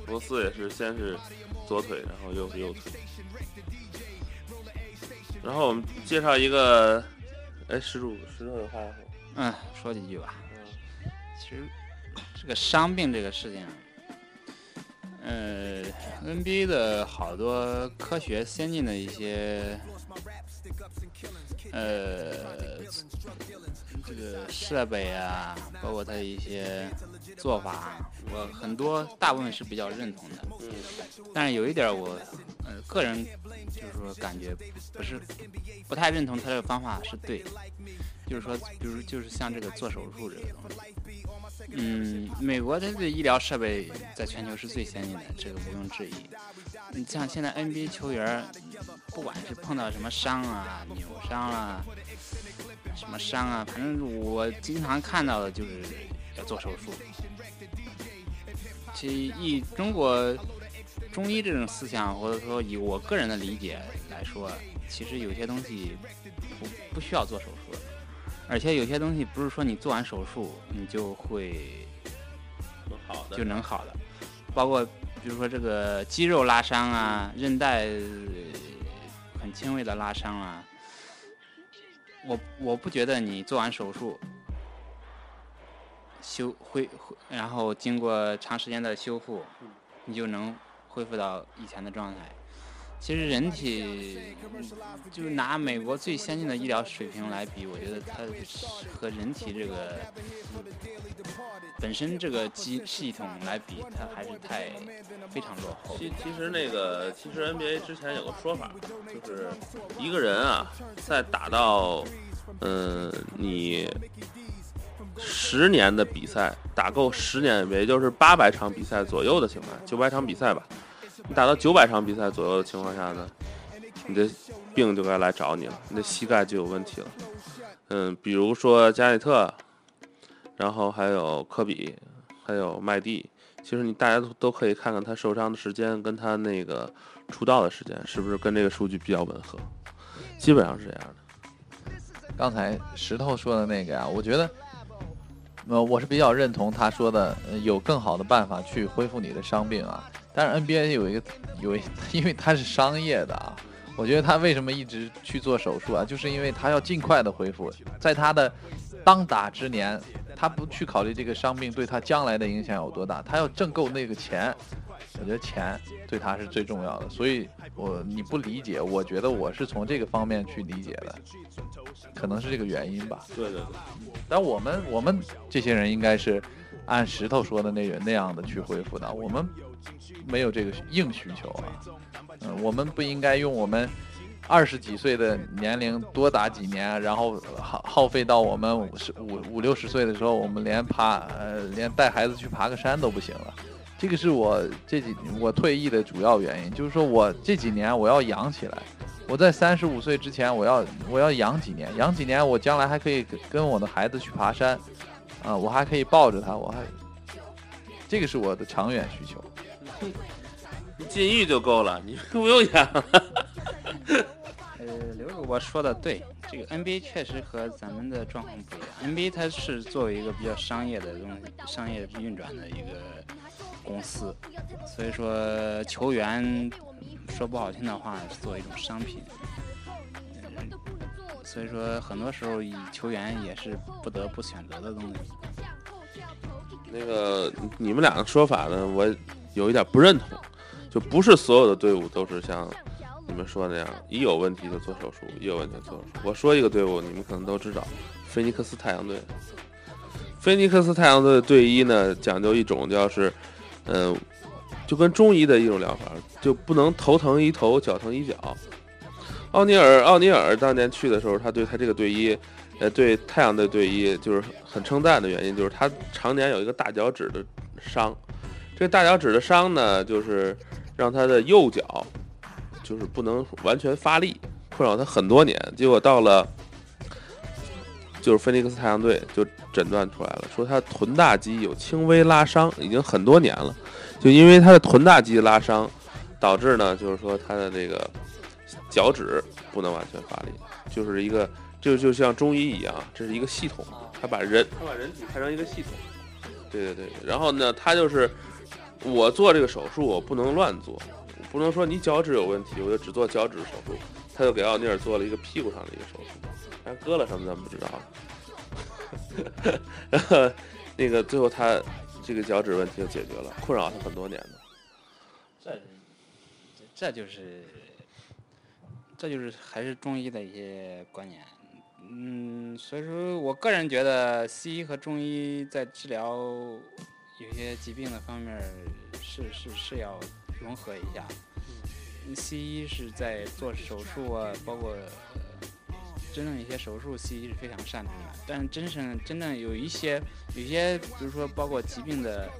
罗斯也是先是左腿，然后又是右腿。然后我们介绍一个，哎，施主，施主有话要说。嗯，说几句吧。其实这个伤病这个事情，呃，NBA 的好多科学先进的一些，呃，这个设备啊，包括它的一些做法，我很多大部分是比较认同的。但是有一点我，呃，个人就是说感觉不是不太认同他这个方法是对，就是说，比如就是像这个做手术这个东西，嗯，美国它的医疗设备在全球是最先进的，这个毋庸置疑。你像现在 NBA 球员，不管是碰到什么伤啊、扭伤啊、什么伤啊，反正我经常看到的就是要做手术。其实以中国中医这种思想，或者说以我个人的理解来说，其实有些东西不不需要做手术，而且有些东西不是说你做完手术你就会能好的就能好的，包括比如说这个肌肉拉伤啊，韧带呃很轻微的拉伤啊，我我不觉得你做完手术修恢恢，然后经过长时间的修复，你就能恢复到以前的状态。其实人体就是拿美国最先进的医疗水平来比，我觉得它和人体这个本本身这个机系统来比，它还是太非常落后。其其实那个，其实 NBA 之前有个说法，就是一个人啊，在打到，嗯、你十年的比赛，打够十年，也就是八百场比赛左右的情况下，九百场比赛吧，你打到九百场比赛左右的情况下呢，你的病就该来找你了，你的膝盖就有问题了。嗯，比如说加内特，然后还有科比，还有麦蒂，其实你大家都都可以看看他受伤的时间跟他那个出道的时间是不是跟这个数据比较吻合，基本上是这样的。刚才石头说的那个呀，我觉得，呃，我是比较认同他说的，有更好的办法去恢复你的伤病啊。但是 NBA 有一个有一，因为他是商业的啊，我觉得他为什么一直去做手术啊，就是因为他要尽快的恢复，在他的当打之年，他不去考虑这个伤病对他将来的影响有多大，他要挣够那个钱。我觉得钱对他是最重要的，所以我你不理解，我觉得我是从这个方面去理解的，可能是这个原因吧。对对对，但我们我们这些人应该是按石头说的那个那样的去恢复的，我们没有这个硬需求啊。嗯，我们不应该用我们二十几岁的年龄多打几年，然后耗耗费到我们五十五五六十岁的时候，我们连爬呃连带孩子去爬个山都不行了。这个是我这几我退役的主要原因，就是说我这几年我要养起来。我在三十五岁之前，我要我要养几年，养几年，我将来还可以跟跟我的孩子去爬山，啊、我还可以抱着他，我还，这个是我的长远需求。你禁欲就够了，你不用养了。呃，刘主播说的对，这个 NBA 确实和咱们的状况不一样。NBA 它是作为一个比较商业的东西，商业运转的一个公司，所以说球员说不好听的话是作为一种商品。所以说，很多时候以球员也是不得不选择的东西。那个你们俩的说法呢，我有一点不认同，就不是所有的队伍都是像你们说那样，一有问题就做手术，一有问题就做手术。我说一个队伍，你们可能都知道，菲尼克斯太阳队。菲尼克斯太阳队的队医呢，讲究一种叫是，嗯、就跟中医的一种疗法，就不能头疼医头，脚疼医脚。奥尼尔，奥尼尔当年去的时候，他对他这个队医，呃，对太阳队队医就是很称赞的原因，就是他常年有一个大脚趾的伤。这个大脚趾的伤呢，就是让他的右脚就是不能完全发力，困扰他很多年。结果到了就是菲尼克斯太阳队就诊断出来了，说他臀大肌有轻微拉伤，已经很多年了。就因为他的臀大肌拉伤，导致呢，就是说他的这个脚趾不能完全发力，就是一个，就就像中医一样，这是一个系统，他把人他把人体看成一个系统。对对对，然后呢，他就是我做这个手术，我不能乱做，不能说你脚趾有问题，我就只做脚趾手术。他就给奥尼尔做了一个屁股上的一个手术，但割了什么咱们不知道。然后那个最后他这个脚趾问题就解决了，困扰他很多年的。这这就是这就是还是中医的一些观念。嗯，所以说我个人觉得西医和中医在治疗有些疾病的方面是是是要融合一下。西医是在做手术啊，包括呃真正一些手术，西医是非常擅长的。但是真正真正有一些有一些，比如说包括疾病的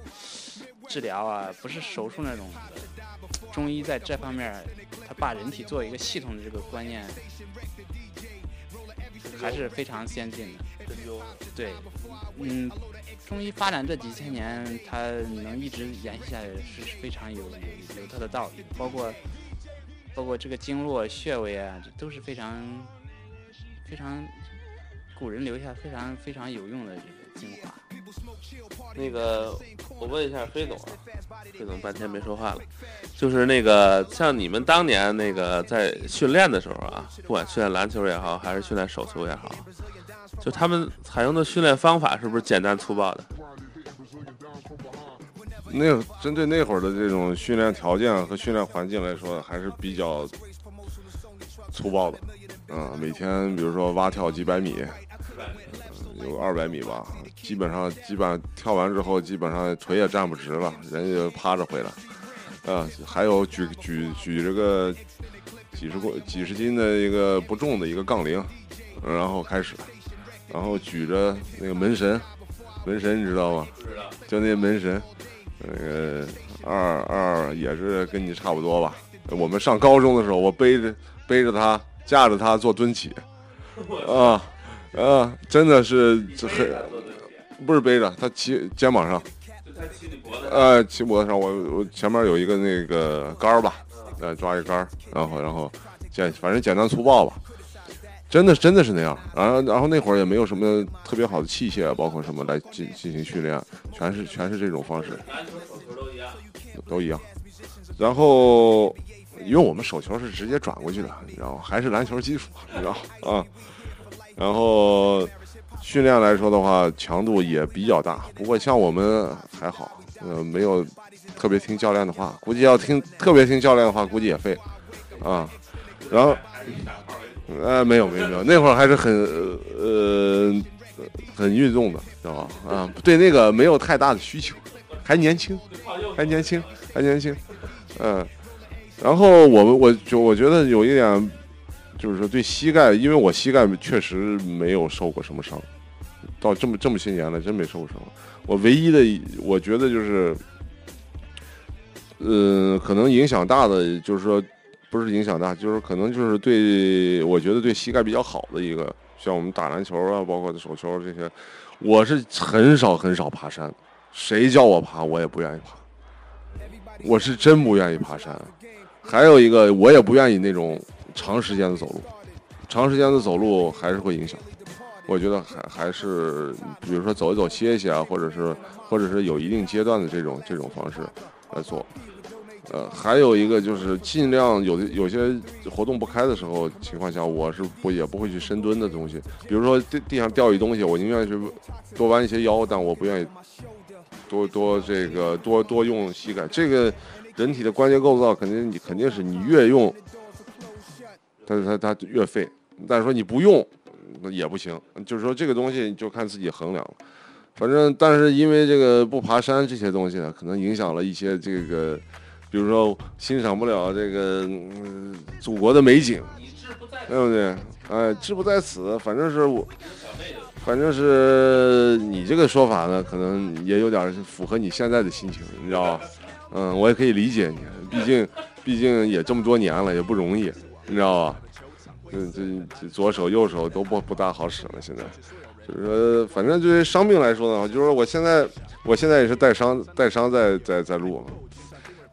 治疗啊，不是手术那种的，中医在这方面儿，他把人体作为一个系统的这个观念，还是非常先进的。对，嗯，中医发展这几千年，它能一直延续下来，是是非常有有有它的道理。包括包括这个经络穴位啊，这都是非常非常古人留下非常非常有用的这个精华。那个我问一下飞总啊，飞总半天没说话了，就是那个像你们当年那个在训练的时候啊，不管训练篮球也好，还是训练手球也好，就他们采用的训练方法是不是简单粗暴的？那针对那会儿的这种训练条件和训练环境来说，还是比较粗暴的。嗯，每天比如说蛙跳几百米，嗯有二百米吧，基本上基本上跳完之后，基本上腿也站不直了，人也趴着回来。啊，还有举举举这个几十公几十斤的一个不重的一个杠铃，然后开始，然后举着那个门神，门神你知道吗？知道。就那门神，那个二二也是跟你差不多吧。我们上高中的时候，我背着背着他，架着他做蹲起，啊啊，真的是这很不是背着他骑肩膀上，就他骑你脖子上，呃，骑脖子上，我我前面有一个那个杆儿吧，呃，抓一杆儿，然后然后简反正简单粗暴吧，真的真的是那样。然后然后那会儿也没有什么特别好的器械，包括什么来进进行训练，全是全是这种方式，都一样。然后因为我们手球是直接转过去的，你知道？还是篮球基础，你知道啊。然后训练来说的话，强度也比较大。不过像我们还好，呃，没有特别听教练的话，估计要听特别听教练的话，估计也废啊。然后，呃，没有没有没有，那会儿还是很呃很运动的，知道吧？啊，对那个没有太大的需求，还年轻，还年轻，还年轻，嗯。然后我们我就我觉得有一点，就是说对膝盖，因为我膝盖确实没有受过什么伤，到这么这么些年了，真没受过伤。我唯一的，我觉得就是，呃，可能影响大的，就是说不是影响大，就是可能就是对我觉得对膝盖比较好的一个，像我们打篮球啊，包括手球这些，我是很少很少爬山，谁叫我爬我也不愿意爬，我是真不愿意爬山。还有一个，我也不愿意那种长时间的走路，长时间的走路还是会影响。我觉得还还是，比如说走一走歇一歇啊，或者是或者是有一定阶段的这种这种方式来做。呃，还有一个就是尽量有的有些活动不开的时候情况下，我是不也不会去深蹲的东西。比如说地地上掉一东西，我宁愿去多弯一些腰，但我不愿意多多这个多多用膝盖。这个人体的关节构造肯定你肯定是你越用，它它它越废。但是说你不用那也不行，就是说这个东西就看自己衡量了。反正但是因为这个不爬山这些东西呢，可能影响了一些这个。比如说欣赏不了这个、嗯、祖国的美景，对不对？哎，志不在此，反正是我，反正是你这个说法呢，可能也有点符合你现在的心情，你知道吧？嗯，我也可以理解你，毕竟毕竟也这么多年了，也不容易，你知道吧？这这这左手右手都不不大好使了，现在。就是说，反正对于伤病来说的话，就是说我现在我现在也是带伤带伤在在在录。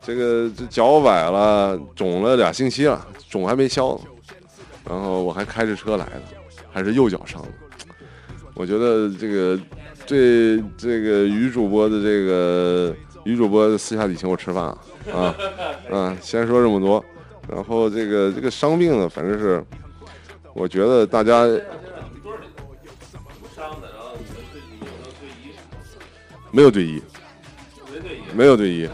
这个这脚崴了，肿了俩星期了，肿还没消，然后我还开着车来的，还是右脚伤的。我觉得这个对这个于主播的这个于主播私下里请我吃饭啊啊啊！先说这么多，然后这个这个伤病呢，反正是我觉得大家没有队医，没有队医。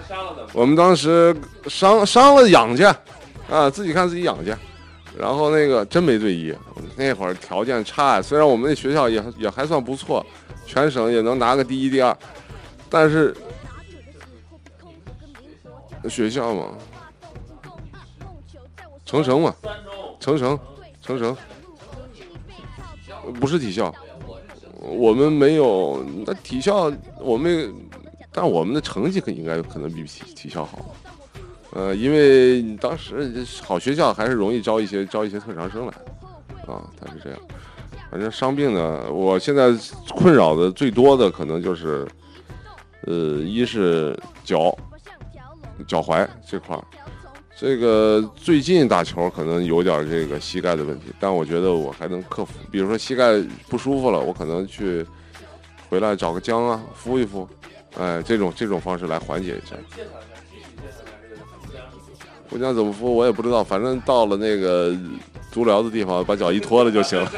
我们当时伤伤了养去，啊，自己看自己养去，然后那个真没队医，那会儿条件差，虽然我们那学校也也还算不错，全省也能拿个第一第二，但是学校嘛，成城嘛，成城，成城，不是体校，我们没有，那体校我们。但我们的成绩可应该可能比体体校好，呃，因为当时好学校还是容易招一些招一些特长生来，啊，他是这样。反正伤病呢，我现在困扰的最多的可能就是，呃，一是脚，脚踝这块儿，这个最近打球可能有点这个膝盖的问题，但我觉得我还能克服。比如说膝盖不舒服了，我可能去回来找个姜啊敷一敷。哎，这种这种方式来缓解一下。不讲怎么敷，我也不知道，反正到了那个足疗的地方，把脚一脱了就行了。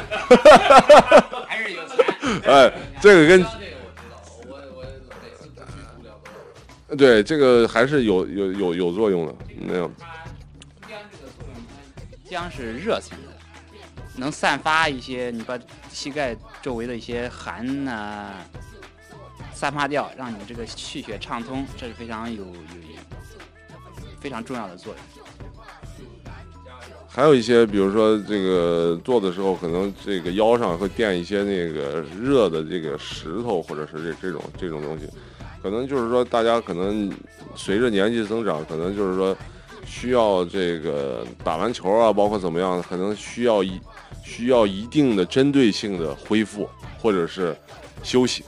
还是有钱。哎，这个跟对这个还是有有有有作用的，没有。姜是热性的，能散发一些你把膝盖周围的一些寒呐、散发掉，让你这个气血畅通，这是非常有有非常重要的作用。还有一些，比如说这个做的时候，可能这个腰上会垫一些那个热的这个石头，或者是这这种这种东西，可能就是说大家可能随着年纪增长，可能就是说需要这个打完球啊，包括怎么样，可能需要一需要一定的针对性的恢复或者是休息，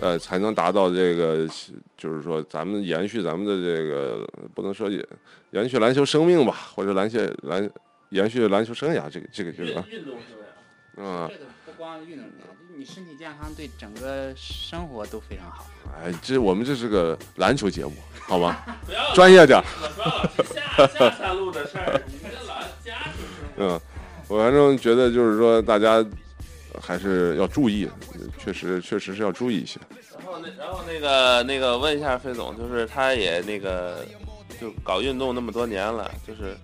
呃，才能达到这个就是说咱们延续咱们的这个不能说延延续篮球生命吧，或者篮球篮。延续篮球生涯，这个这个这个，运动是吧？啊，这个不光运动你身体健康对整个生活都非常好。哎，这我们这是个篮球节目，好吗？专业点儿。不要老提下路的事儿，你们这老家属嗯，我反正觉得就是说，大家还是要注意，确实确实是要注意一些。然后那然后那个那个问一下费总，就是他也那个就搞运动那么多年了，就是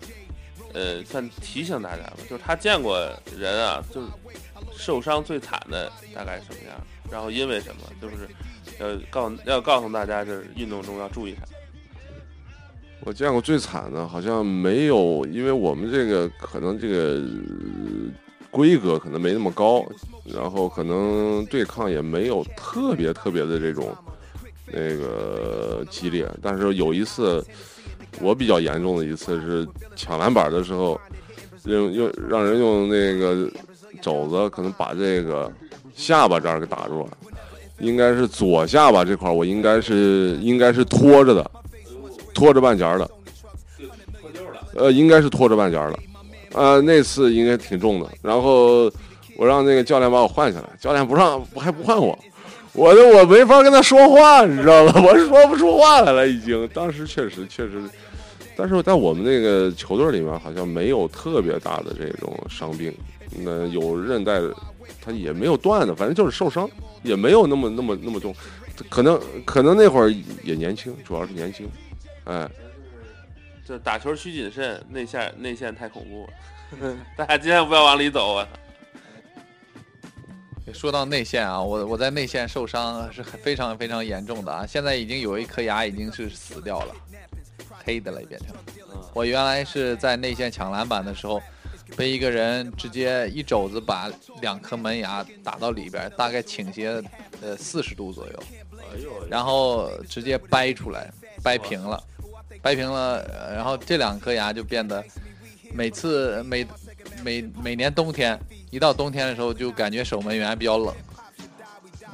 呃算提醒大家吧，就是他见过人啊，就是受伤最惨的大概什么样，然后因为什么，就是要告要告诉大家，就是运动中要注意啥。我见过最惨的，好像没有，因为我们这个可能这个呃规格可能没那么高，然后可能对抗也没有特别特别的这种那个激烈。但是有一次，我比较严重的一次是抢篮板的时候，用用让人用那个肘子可能把这个下巴这儿给打住了，应该是左下巴这块，我应该是应该是拖着的。拖着半截的，呃，应该是拖着半截的，呃，那次应该挺重的。然后我让那个教练把我换下来，教练不让，还不换我，我这我没法跟他说话，你知道吧？我说不出话来了，已经。当时确实确实，但是在我们那个球队里面，好像没有特别大的这种伤病，那有韧带，他也没有断的，反正就是受伤，也没有那么那么那么重，可能可能那会儿也年轻，主要是年轻，哎。就打球需谨慎，内线内线太恐怖了，大家尽量不要往里走啊！说到内线啊，我我在内线受伤是很非常非常严重的啊，现在已经有一颗牙已经是死掉了，黑的了变成。我原来是在内线抢篮板的时候，被一个人直接一肘子把两颗门牙打到里边，大概倾斜呃四十度左右，然后直接掰出来，掰平了，掰平了，呃然后这两颗牙就变得每次每每每年冬天一到冬天的时候，就感觉守门员比较冷。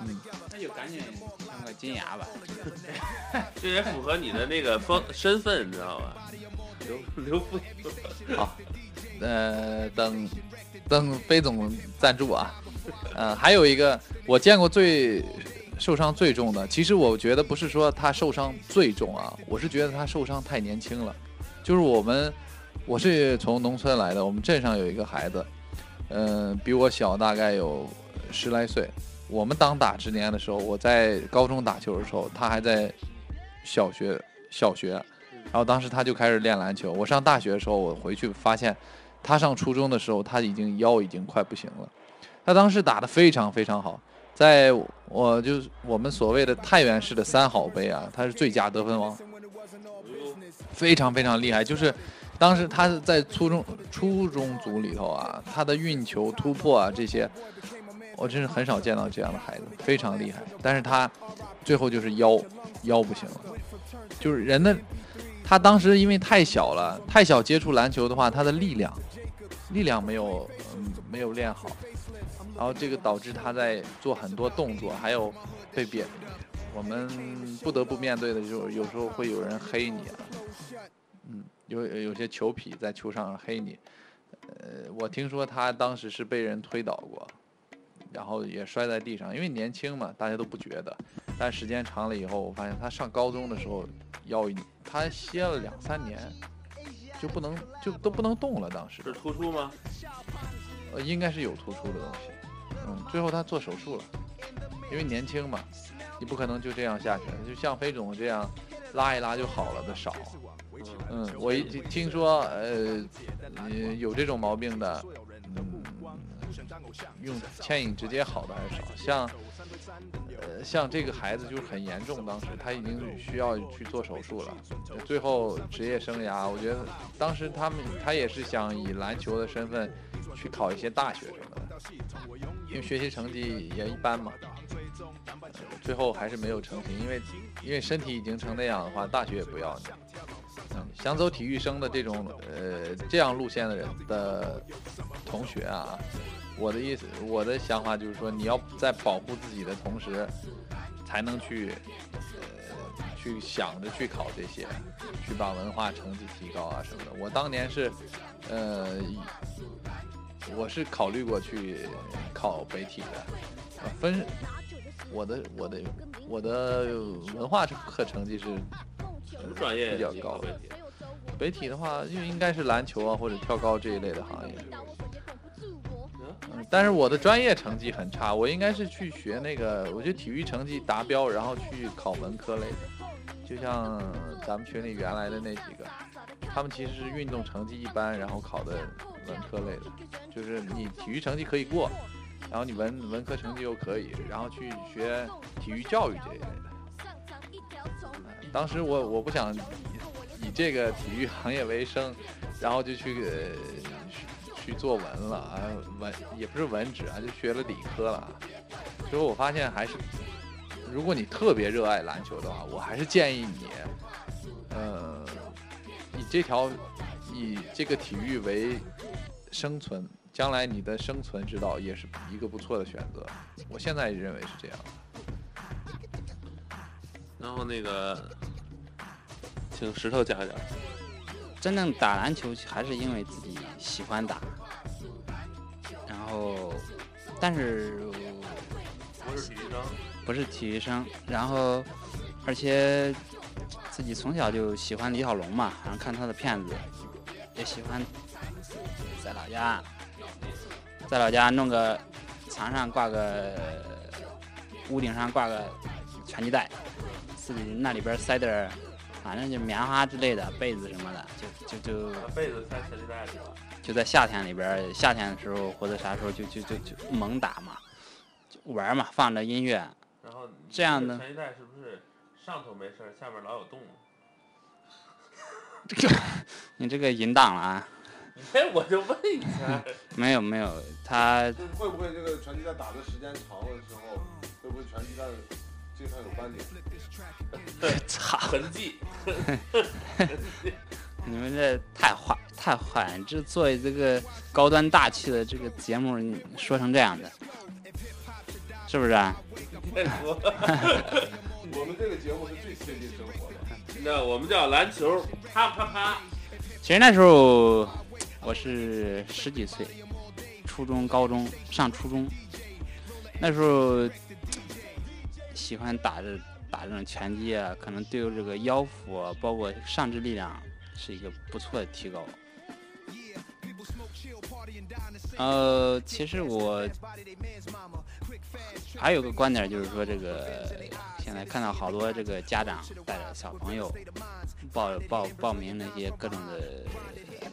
嗯那就赶紧镶个金牙吧。这也符合你的那个风身份，你知道吧？刘刘副好，呃，等等飞总赞助啊。呃，还有一个我见过最受伤最重的，其实我觉得不是说他受伤最重啊，我是觉得他受伤太年轻了。就是我们，我是从农村来的，我们镇上有一个孩子，嗯、比我小大概有十来岁。我们当打之年的时候，我在高中打球的时候，他还在小学小学，然后当时他就开始练篮球。我上大学的时候，我回去发现，他上初中的时候，他已经腰已经快不行了。他当时打得非常非常好，在我就是我们所谓的太原市的三好杯啊，他是最佳得分王，非常非常厉害。就是当时他是在初中初中组里头啊，他的运球突破啊这些，我真是很少见到这样的孩子，非常厉害。但是他最后就是腰腰不行了，就是人的他当时因为太小了，太小接触篮球的话，他的力量力量没有、没有练好，然后这个导致他在做很多动作，还有被别我们不得不面对的就是有时候会有人黑你啊，嗯，有有些球痞在球场上黑你，呃，我听说他当时是被人推倒过，然后也摔在地上，因为年轻嘛，大家都不觉得，但时间长了以后，我发现他上高中的时候腰他歇了两三年，就不能就都不能动了，当时。是突出吗？呃应该是有突出的东西，嗯，最后他做手术了，因为年轻嘛，你不可能就这样下去了，就像飞总这样拉一拉就好了的少，嗯，我一听说呃呃有这种毛病的，嗯，用牵引直接好的还少，像呃，像这个孩子就很严重，当时他已经需要去做手术了。最后职业生涯，我觉得当时他们他也是想以篮球的身份去考一些大学什么的，因为学习成绩也一般嘛。最后还是没有成型，因为因为身体已经成那样的话，大学也不要你。嗯，想走体育生的这种呃这样路线的人的同学啊，我的意思，我的想法就是说，你要在保护自己的同时，才能去呃去想着去考这些，去把文化成绩提高啊什么的。我当年是呃，我是考虑过去考北体的，呃分我的我的我的文化课成绩是什么专业比较高的的。北体的话，就应该是篮球啊或者跳高这一类的行业。嗯，但是我的专业成绩很差，我应该是去学那个，我觉得体育成绩达标，然后去考文科类的，就像咱们群里原来的那几个，他们其实是运动成绩一般，然后考的文科类的，就是你体育成绩可以过，然后你文文科成绩又可以，然后去学体育教育这一类的。当时我我不想以这个体育行业为生，然后就去呃去去做文了啊，文也不是文职啊，就学了理科了啊。最后我发现还是，如果你特别热爱篮球的话，我还是建议你，呃，以这条以这个体育为生存，将来你的生存之道也是一个不错的选择。我现在认为是这样。然后那个，请石头讲讲。真正打篮球还是因为自己喜欢打，然后，但是不是体育生，不是体育生，然后而且自己从小就喜欢李小龙嘛，然后看他的片子，也喜欢在老家，在老家弄个墙上挂个，屋顶上挂个拳击袋，自己那里边塞点儿，反正就棉花之类的被子什么的，就就就被子塞拳击带里了。就在夏天里边，夏天的时候或者啥时候就就就就猛打嘛，就玩嘛，放着音乐，然后这样呢拳击带是上头没事儿，下面老有洞？你这个淫荡了啊！哎，我就问一下，没有没有，他就是会不会这个拳击在打的时间长了之后，会不会拳击在经常有斑点？操，痕迹。你们这太坏太坏！这做这个高端大气的这个节目，你说成这样的，是不是啊？再说，我们这个节目是最贴近生活的。那我们叫篮球，啪啪啪。其实那时候我是十几岁，初中、高中上初中，那时候喜欢打这打这种拳击啊，可能对这个腰腹啊，包括上肢力量是一个不错的提高。呃，其实我还有个观点就是说，这个现在看到好多这个家长带着小朋友报报报名那些各种的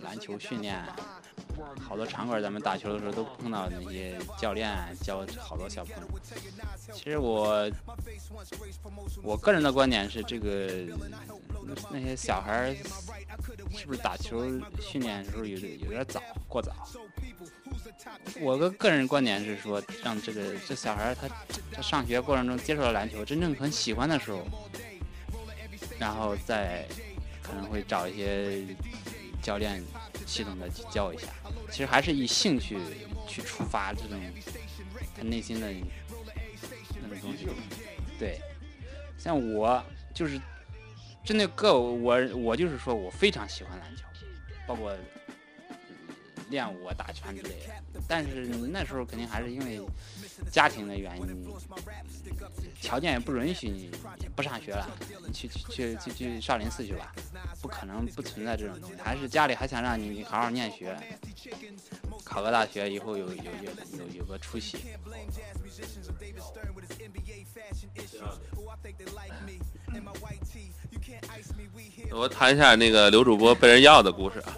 篮球训练，好多场馆咱们打球的时候都碰到那些教练教好多小朋友。其实我我个人的观点是，这个那些小孩是不是打球训练的时候有点有点早过早？我的个人观点是说，让这个这小孩他他上学过程中接触到篮球，真正很喜欢的时候，然后再可能会找一些教练系统的去教一下。其实还是以兴趣去触发这种他内心的那种东西。对，像我就是针对个我我就是说我非常喜欢篮球，包括练武啊、打拳之类的。但是那时候肯定还是因为家庭的原因，条件也不允许你不上学了，你去去去去去少林寺去吧，不可能不存在这种东西，还是家里还想让你好好念学，考个大学以后有有有有有个出息。我谈一下那个刘主播被人要的故事啊。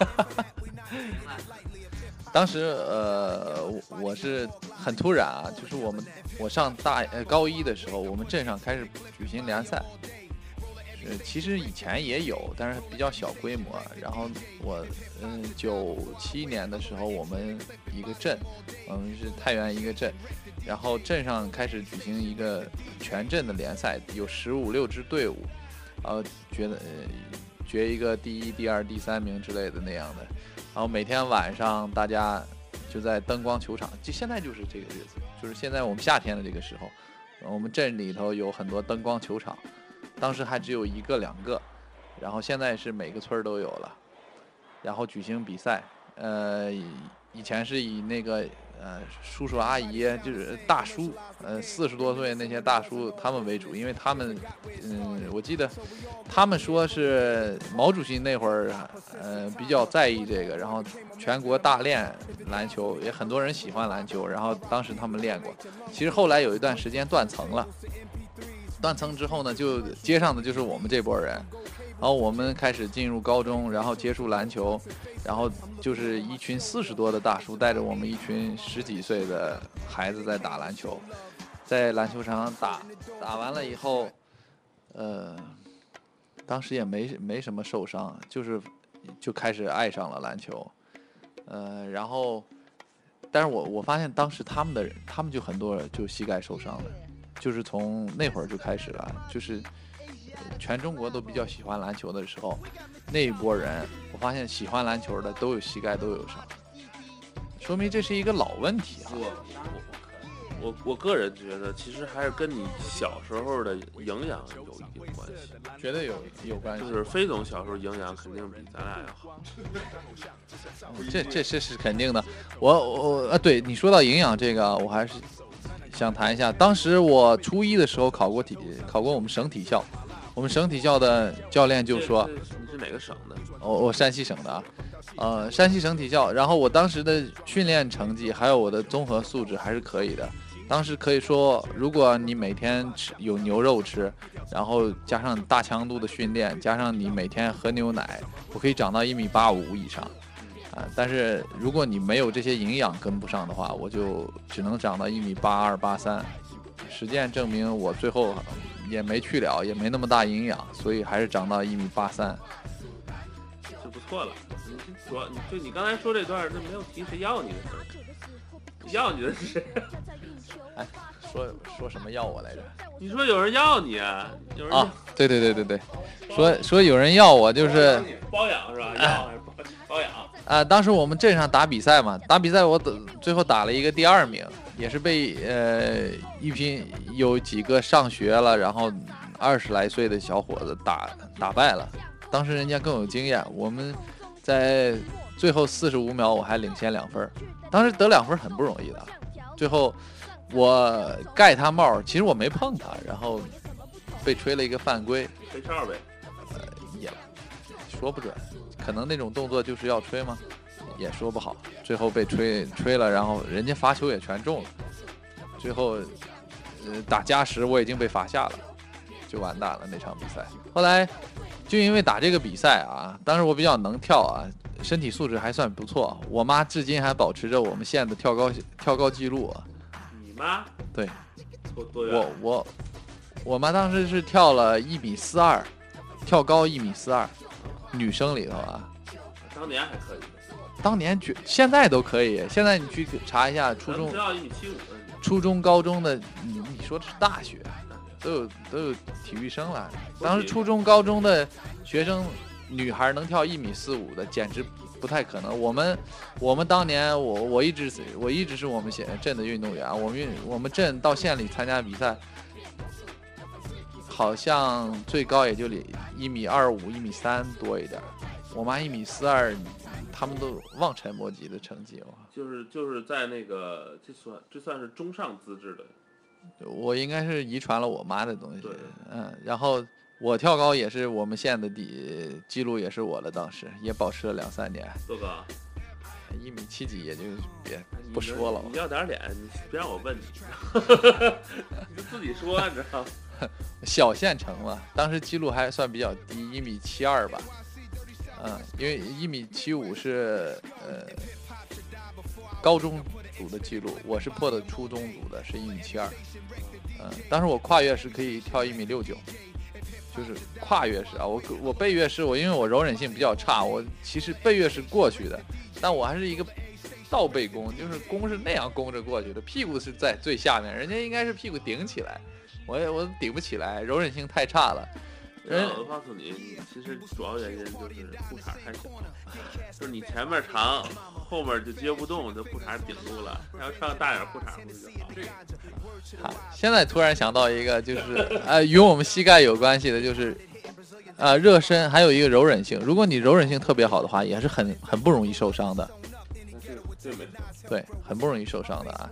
当时呃，我我是很突然啊，就是我们我上大呃高一的时候，我们镇上开始举行联赛。呃，其实以前也有，但是比较小规模。然后我，嗯，九七年的时候，我们一个镇，我们是太原一个镇，然后镇上开始举行一个全镇的联赛，有十五六支队伍，然后觉得、呃、决一个第一、第二、第三名之类的那样的。然后每天晚上大家就在灯光球场，就现在就是这个日子，就是现在我们夏天的这个时候，我们镇里头有很多灯光球场。当时还只有一个两个，然后现在是每个村儿都有了，然后举行比赛。呃，以前是以那个呃叔叔阿姨，就是大叔，呃四十多岁那些大叔他们为主，因为他们，嗯，我记得他们说是毛主席那会儿，呃比较在意这个，然后全国大练篮球，也很多人喜欢篮球，然后当时他们练过。其实后来有一段时间断层了。断层之后呢，就接上的就是我们这波人，然后我们开始进入高中，然后接触篮球，然后就是一群四十多的大叔带着我们一群十几岁的孩子在打篮球，在篮球场打，打完了以后，呃，当时也没没什么受伤，就是就开始爱上了篮球，呃，然后，但是我我发现当时他们的人，他们就很多人就膝盖受伤了。就是从那会儿就开始了，就是全中国都比较喜欢篮球的时候，那一波人，我发现喜欢篮球的都有膝盖都有伤，说明这是一个老问题啊。我我我我个人觉得，其实还是跟你小时候的营养有一定关系。绝对有有关系，就是飞总小时候营养肯定比咱俩要好。这这这是肯定的。我我啊，对你说到营养这个，我还是。想谈一下，当时我初一的时候考过体，考过我们省体校，我们省体校的教练就说：“你是哪个省的？”我我山西省的啊，呃，山西省体校。然后我当时的训练成绩还有我的综合素质还是可以的。当时可以说，如果你每天吃有牛肉吃，然后加上大强度的训练，加上你每天喝牛奶，我可以长到一米八五以上。啊，但是如果你没有这些营养跟不上的话，我就只能长到一米八二八三。实践证明，我最后也没去了，也没那么大营养，所以还是长到一米八三，就不错了。你主要，就你刚才说这段，那没有提谁要你的事儿，要你的是谁？哎，说说什么要我来着？你说有人要你，有人啊？对对对对对，说说有人要我，就是包养是吧？要还是包包养？啊，当时我们镇上打比赛嘛，打比赛我等最后打了一个第二名，也是被呃一批有几个上学了，然后二十来岁的小伙子打打败了。当时人家更有经验，我们在最后四十五秒我还领先两分，当时得两分很不容易的。最后我盖他帽，其实我没碰他，然后被吹了一个犯规，吹哨呗，呃也说不准。可能那种动作就是要吹吗？也说不好。最后被吹吹了，然后人家罚球也全中了。最后，呃，打加时我已经被罚下了，就完蛋了那场比赛。后来就因为打这个比赛啊，当时我比较能跳啊，身体素质还算不错。我妈至今还保持着我们县的跳高跳高记录。你妈？对。我我我妈当时是跳了一米四二，跳高一米四二。女生里头啊，当年还可以，当年觉现在都可以。现在你去查一下初中，初中、高中的，你你说的是大学，都有都有体育生了。当时初中、高中的学生，女孩能跳一米四五的，简直不太可能。我们我们当年，我我一直我一直是我们县镇的运动员。我们运我们镇到县里参加比赛。好像最高也就一米二五、一米三多一点。我妈一米四二，他们都望尘莫及的成绩哇。就是就是在那个，这算这算是中上资质的。我应该是遗传了我妈的东西。嗯，然后我跳高也是我们县的底记录，也是我的，当时也保持了两三年。多高？一米七几，也就别不说了。你要点脸，你别让我问你，你就自己说，你知道吗？小县城嘛，当时记录还算比较低，一米七二吧，嗯，因为一米七五是呃高中组的记录，我是破的初中组的，是一米七二。嗯，当时我跨越是可以跳一米六九，就是跨越式啊。我我背越式，我因为我柔韧性比较差，我其实背越是过去的，但我还是一个倒背弓，就是弓是那样弓着过去的，屁股是在最下面，人家应该是屁股顶起来，我也我顶不起来，柔韧性太差了。人我告诉你，其实主要原因就是裤衩太小，就是你前面长，后面就接不动，就裤衩顶住了。要穿个大点裤衩不是就好？好，现在突然想到一个，就是 呃，与我们膝盖有关系的，就是呃热身，还有一个柔韧性。如果你柔韧性特别好的话，也是很很不容易受伤的。那这个这没对，很不容易受伤的啊。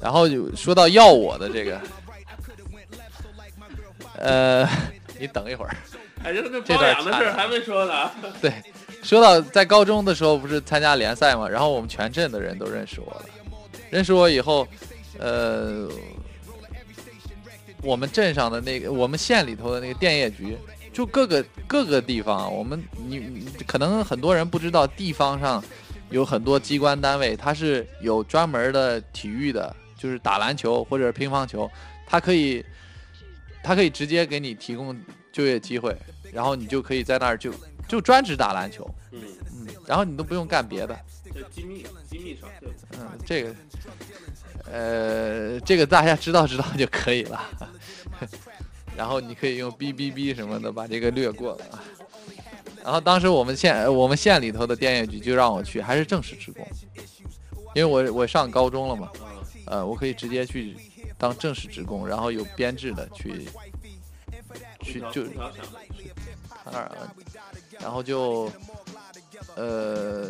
然后就说到要我的这个，呃，你等一会儿。哎，这段包养的事儿还没说呢。对，说到在高中的时候不是参加联赛嘛，然后我们全镇的人都认识我了。认识我以后，呃，我们镇上的那个，我们县里头的那个电业局，就各个各个地方，我们你你可能很多人不知道，地方上有很多机关单位，它是有专门的体育的，就是打篮球或者乒乓球，它可以，它可以直接给你提供就业机会，然后你就可以在那儿就就专职打篮球，嗯，嗯，然后你都不用干别的，这机密机密少数。嗯，这个，呃，这个大家知道知道就可以了。然后你可以用哔哔哔什么的把这个略过了。然后当时我们县我们县里头的电业局就让我去，还是正式职工，因为我我上高中了嘛，呃，我可以直接去当正式职工，然后有编制的去去就空调响的当然后就呃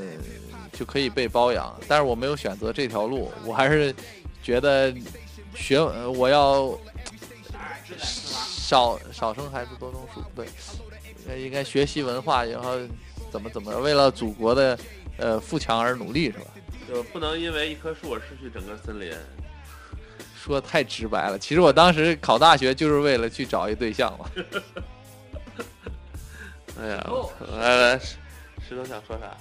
就可以被包养，但是我没有选择这条路，我还是觉得学呃我要 少少生孩子多种树，对，呃应该学习文化，然后怎么怎么为了祖国的呃富强而努力是吧？就不能因为一棵树而失去整个森林。说的太直白了，其实我当时考大学就是为了去找一对象嘛。哎呀，来来，石石头想说啥？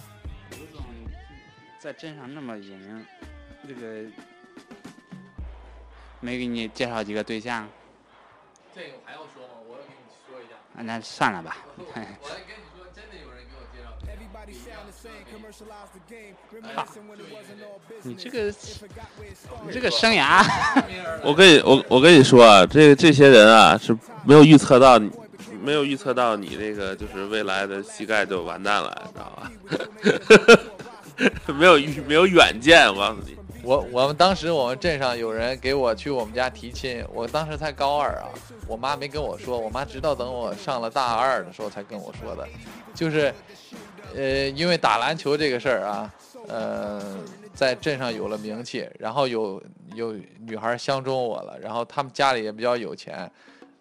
在镇上那么有名，这个没给你介绍几个对象，这个还要说吗？我要跟你说一下。啊那算了吧。我还跟你 你这个，你这个生涯，我跟你我我跟你说啊，这个这些人啊是没有预测到你，没有预测到你这个就是未来的膝盖就完蛋了，你知道吧？没有预没有远见，我告诉你。我我们当时我们镇上有人给我去我们家提亲，我当时才高二啊，我妈没跟我说，我妈直到等我上了大二的时候才跟我说的，就是，呃，因为打篮球这个事儿啊，呃，在镇上有了名气，然后有有女孩相中我了，然后他们家里也比较有钱，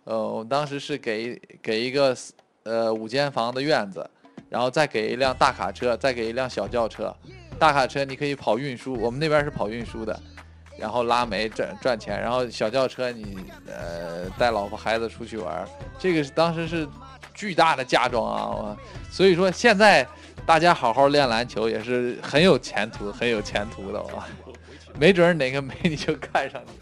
呃，我们当时是给给一个呃五间房的院子，然后再给一辆大卡车，再给一辆小轿车。大卡车你可以跑运输，我们那边是跑运输的，然后拉煤赚赚钱，然后小轿车你呃带老婆孩子出去玩，这个是当时是巨大的嫁妆啊，我所以说现在大家好好练篮球也是很有前途，很有前途的啊，没准哪个美女就看上你。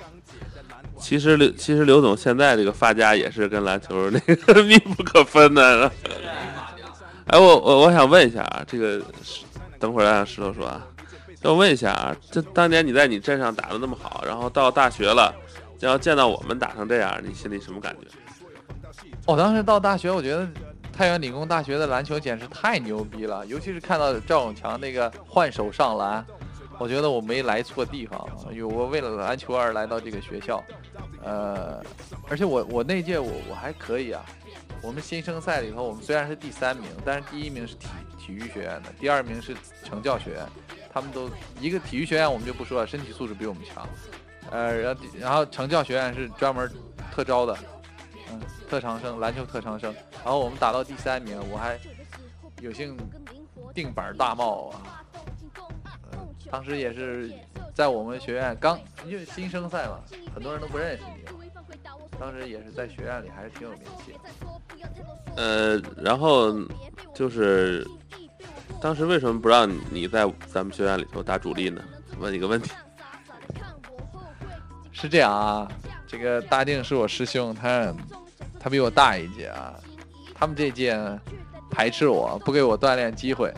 其实刘其实刘总现在这个发家也是跟篮球那个密不可分的。哎，我我我想问一下啊，这个等会儿让石头说啊，我问一下啊，这当年你在你镇上打的那么好，然后到大学了，然后见到我们打成这样，你心里什么感觉？我当时到大学，我觉得太原理工大学的篮球简直太牛逼了，尤其是看到赵永强那个换手上篮，我觉得我没来错地方，有我为了篮球而来到这个学校，呃，而且我我那届我我还可以啊，我们新生赛里头我们虽然是第三名，但是第一名是体体育学院的，第二名是成教学院，他们都一个体育学院我们就不说了，身体素质比我们强，呃，然后然后成教学院是专门特招的，嗯，特长生，篮球特长生。然后我们打到第三名，我还有幸定板大帽啊。呃，当时也是在我们学院刚因为新生赛嘛，很多人都不认识你。当时也是在学院里还是挺有名气的。呃，然后就是当时为什么不让你在咱们学院里头打主力呢？问你个问题。是这样啊，这个大定是我师兄，他他比我大一届啊，他们这届排斥我，不给我锻炼机会，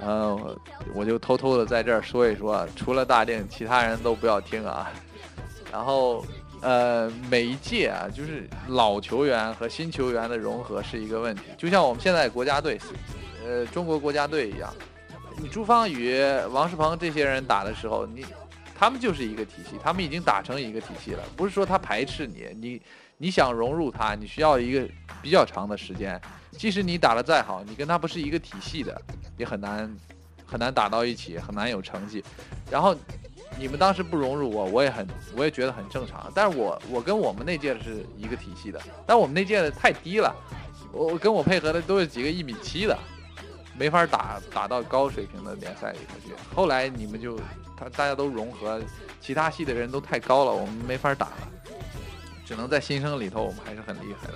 呃，我就偷偷的在这儿说一说，除了大定，其他人都不要听啊。然后呃，每一届啊，就是老球员和新球员的融合是一个问题，就像我们现在国家队，呃，中国国家队一样，你朱芳雨、王世鹏这些人打的时候，你他们就是一个体系，他们已经打成一个体系了。不是说他排斥你，你你想融入他，你需要一个比较长的时间。即使你打得再好，你跟他不是一个体系的，也很难很难打到一起，很难有成绩。然后你们当时不融入我，我也很我也觉得很正常。但是我我跟我们那届的是一个体系的，但我们那届的太低了，我我跟我配合的都是几个一米七的。没法打打到高水平的联赛里头去。后来你们就他大家都融合，其他系的人都太高了，我们没法打了，只能在新生里头我们还是很厉害的。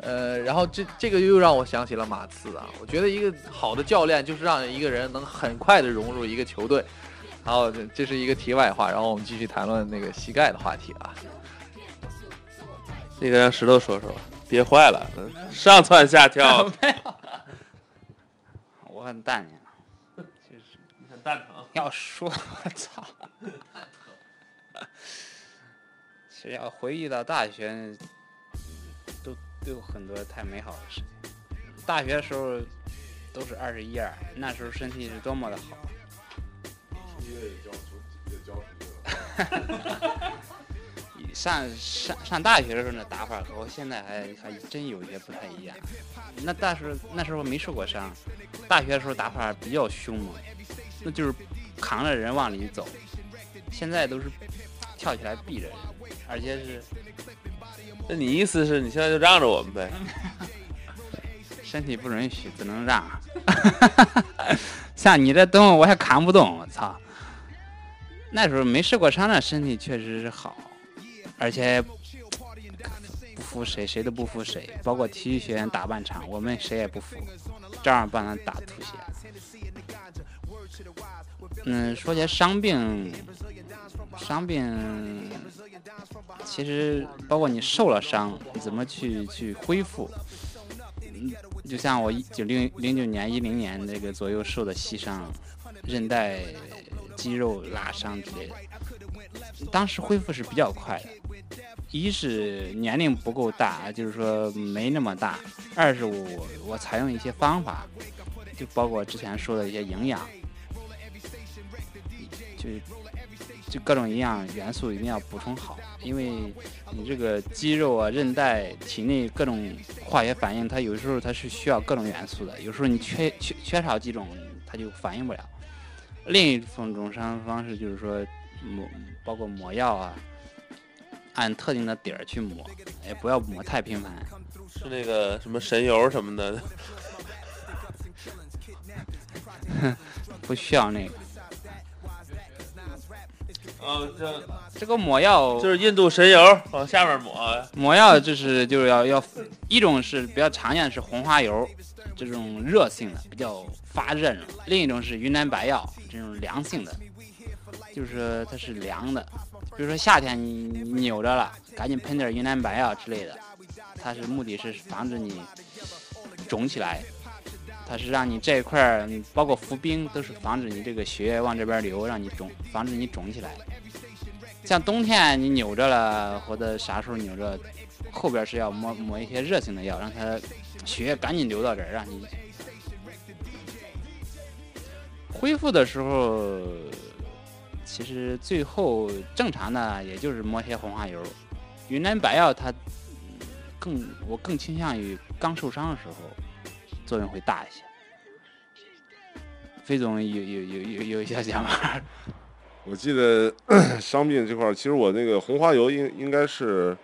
呃，然后这这个又让我想起了马刺啊，我觉得一个好的教练就是让一个人能很快的融入一个球队。然后这这是一个题外话，然后我们继续谈论那个膝盖的话题啊。那个让石头说说吧，憋坏了，嗯上蹿下跳。我很淡定，就是 很蛋疼。要说，我操！要回忆到大学，都都有很多太美好的事情。大学的时候都是二十一二，那时候身体是多么的好。上上上大学的时候那打法和我现在还还真有些不太一样。那大时候那时候没受过伤，大学的时候打法比较凶猛，那就是扛着人往里走。现在都是跳起来避着人，而且是那你意思是你现在就让着我们呗？身体不允许，只能让。像你这东西我还扛不动，我操！那时候没受过伤的身体确实是好，而且不服谁，谁都不服谁，包括体育学院打半场，我们谁也不服，照样帮他打吐血。嗯，说起来伤病，伤病其实包括你受了伤，怎么去去恢复？嗯，就像我一九零零九年、一零年那个左右受的膝伤，韧带、肌肉拉伤之类的，当时恢复是比较快的。一是年龄不够大，就是说没那么大；二是我我采用一些方法，就包括之前说的一些营养，就就各种营养元素一定要补充好，因为你这个肌肉啊、韧带、体内各种化学反应，它有时候它是需要各种元素的，有时候你缺缺缺少几种，它就反应不了。另一种种伤方式就是说抹，包括抹药啊，按特定的点儿去抹，也不要抹太频繁。是那个什么神油什么的，不需要那个。哦，这这个抹药就是印度神油往下面抹，抹药，就是就是要要一种是比较常见的是红花油，这种热性的比较发热那种；另一种是云南白药，这种凉性的，就是它是凉的。比如说夏天你你扭着了，赶紧喷点云南白药之类的，它是目的是防止你肿起来。它是让你这一块儿，包括服冰，都是防止你这个血液往这边流，让你肿，防止你肿起来。像冬天你扭着了，或者啥时候扭着，后边是要抹抹一些热性的药，让它血液赶紧流到这儿，让你恢复的时候，其实最后正常的也就是抹些红花油。云南白药它更我更倾向于刚受伤的时候作用会大一些。飞总有有有有有一些想法，我记得 伤病这块儿，其实我那个红花油应应该是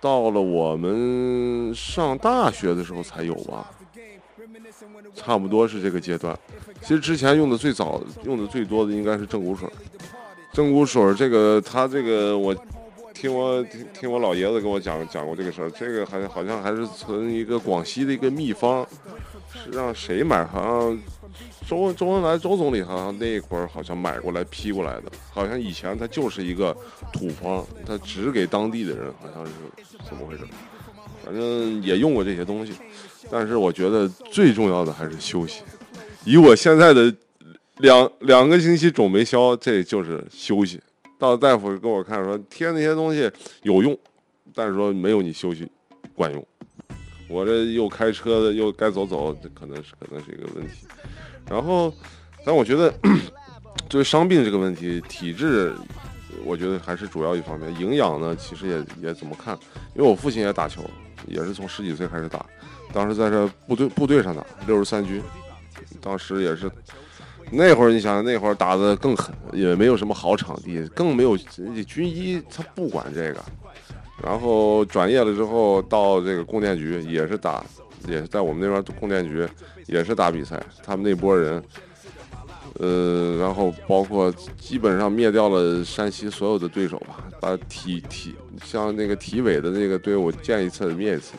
到了我们上大学的时候才有吧，差不多是这个阶段。其实之前用的最早、用的最多的应该是正骨水。正骨水这个，它这个我听我听听我老爷子跟我讲讲过这个事儿，这个还好像还是从一个广西的一个秘方，是让谁买？好像周周恩来周总理好像那会儿好像买过来批过来的，好像以前他就是一个土方，他只给当地的人，好像是怎么回事？反正也用过这些东西，但是我觉得最重要的还是休息。以我现在的两两个星期肿没消，这就是休息。到大夫给我看说贴那些东西有用，但是说没有你休息管用。我这又开车的又该走走，这可能是可能是一个问题。然后，但我觉得对伤病这个问题，体质我觉得还是主要一方面。营养呢，其实也也怎么看，因为我父亲也打球，也是从十几岁开始打，当时在这部队部队上打，六十三军，当时也是那会儿，你想那会儿打的更狠，也没有什么好场地，更没有军医他不管这个。然后转业了之后，到这个供电局也是打，也是在我们那边供电局也是打比赛，他们那波人。呃，然后包括基本上灭掉了山西所有的对手吧，把体体像那个体委的那个队伍见一次灭一次，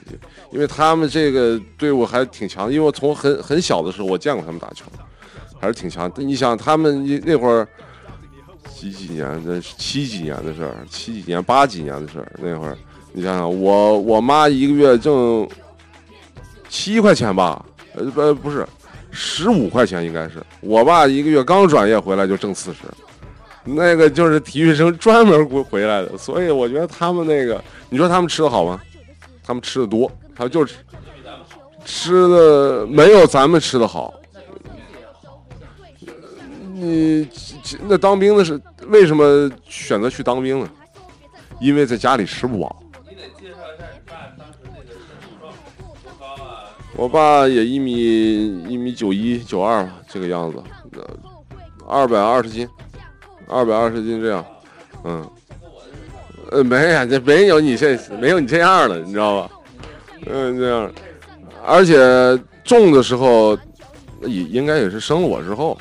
因为他们这个队伍还挺强，因为我从很很小的时候我见过他们打球，还是挺强。你想他们那会儿几几年的七几年的事儿，七几年八几年的事儿，那会儿你想想，我我妈一个月挣七块钱吧，呃不不是。十五块钱应该是，我爸一个月刚转业回来就挣四十，那个就是体育生专门回回来的，所以我觉得他们那个，你说他们吃的好吗？他们吃的多，他就是吃的没有咱们吃的好。你那当兵的是为什么选择去当兵呢？因为在家里吃不饱。我爸也一米一米九一九二这个样子，二百二十斤，二百二十斤这样，嗯，呃没呀，这没有你这没有你这样的，你知道吧？嗯，这样，而且重的时候也应该也是生了我之后，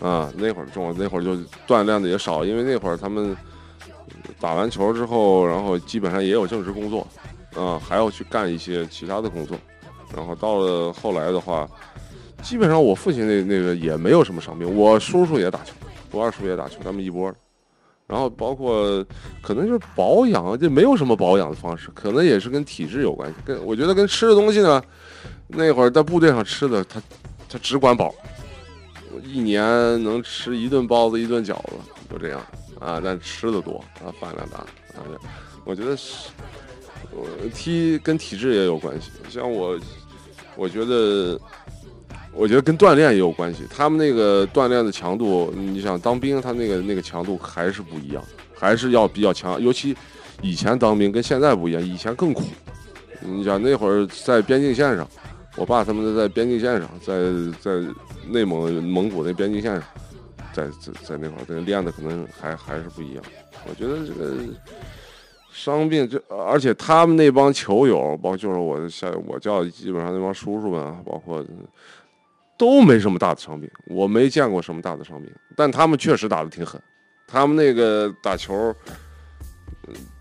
啊，那会儿重，那会儿就锻炼的也少，因为那会儿他们打完球之后，然后基本上也有正式工作，啊，还要去干一些其他的工作。然后到了后来的话，基本上我父亲那那个也没有什么伤病，我叔叔也打球，我二叔也打球，他们一波的。然后包括可能就是保养，这没有什么保养的方式，可能也是跟体质有关系。跟我觉得跟吃的东西呢，那会儿在部队上吃的，他他只管饱，一年能吃一顿包子一顿饺子，就这样啊。但吃的多啊，饭量大啊。我觉得是，我踢跟体质也有关系。像我。我觉得，我觉得跟锻炼也有关系。他们那个锻炼的强度，你想当兵，他那个那个强度还是不一样，还是要比较强。尤其以前当兵跟现在不一样，以前更苦。你想那会儿在边境线上，我爸他们在边境线上，在在内蒙蒙古那边境线，在在在那块儿，练的可能还还是不一样。我觉得这个。伤病这，而且他们那帮球友，包括就是我像我叫基本上那帮叔叔们，包括都没什么大的伤病，我没见过什么大的伤病，但他们确实打的挺狠，他们那个打球，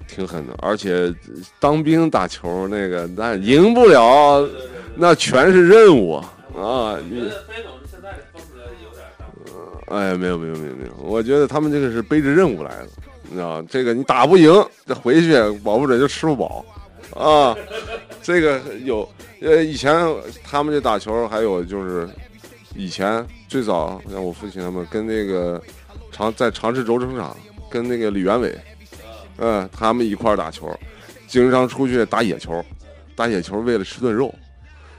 挺狠的，而且当兵打球那个那赢不了，那全是任务啊！你，哎，没有没有没有没有，我觉得他们这个是背着任务来的。你知道，这个你打不赢，这回去保不准就吃不饱，啊，这个有，呃，以前他们这打球，还有就是以前最早像我父亲他们跟那个长在长治轴承厂跟那个李元伟，嗯，他们一块打球，经常出去打野球，打野球为了吃顿肉，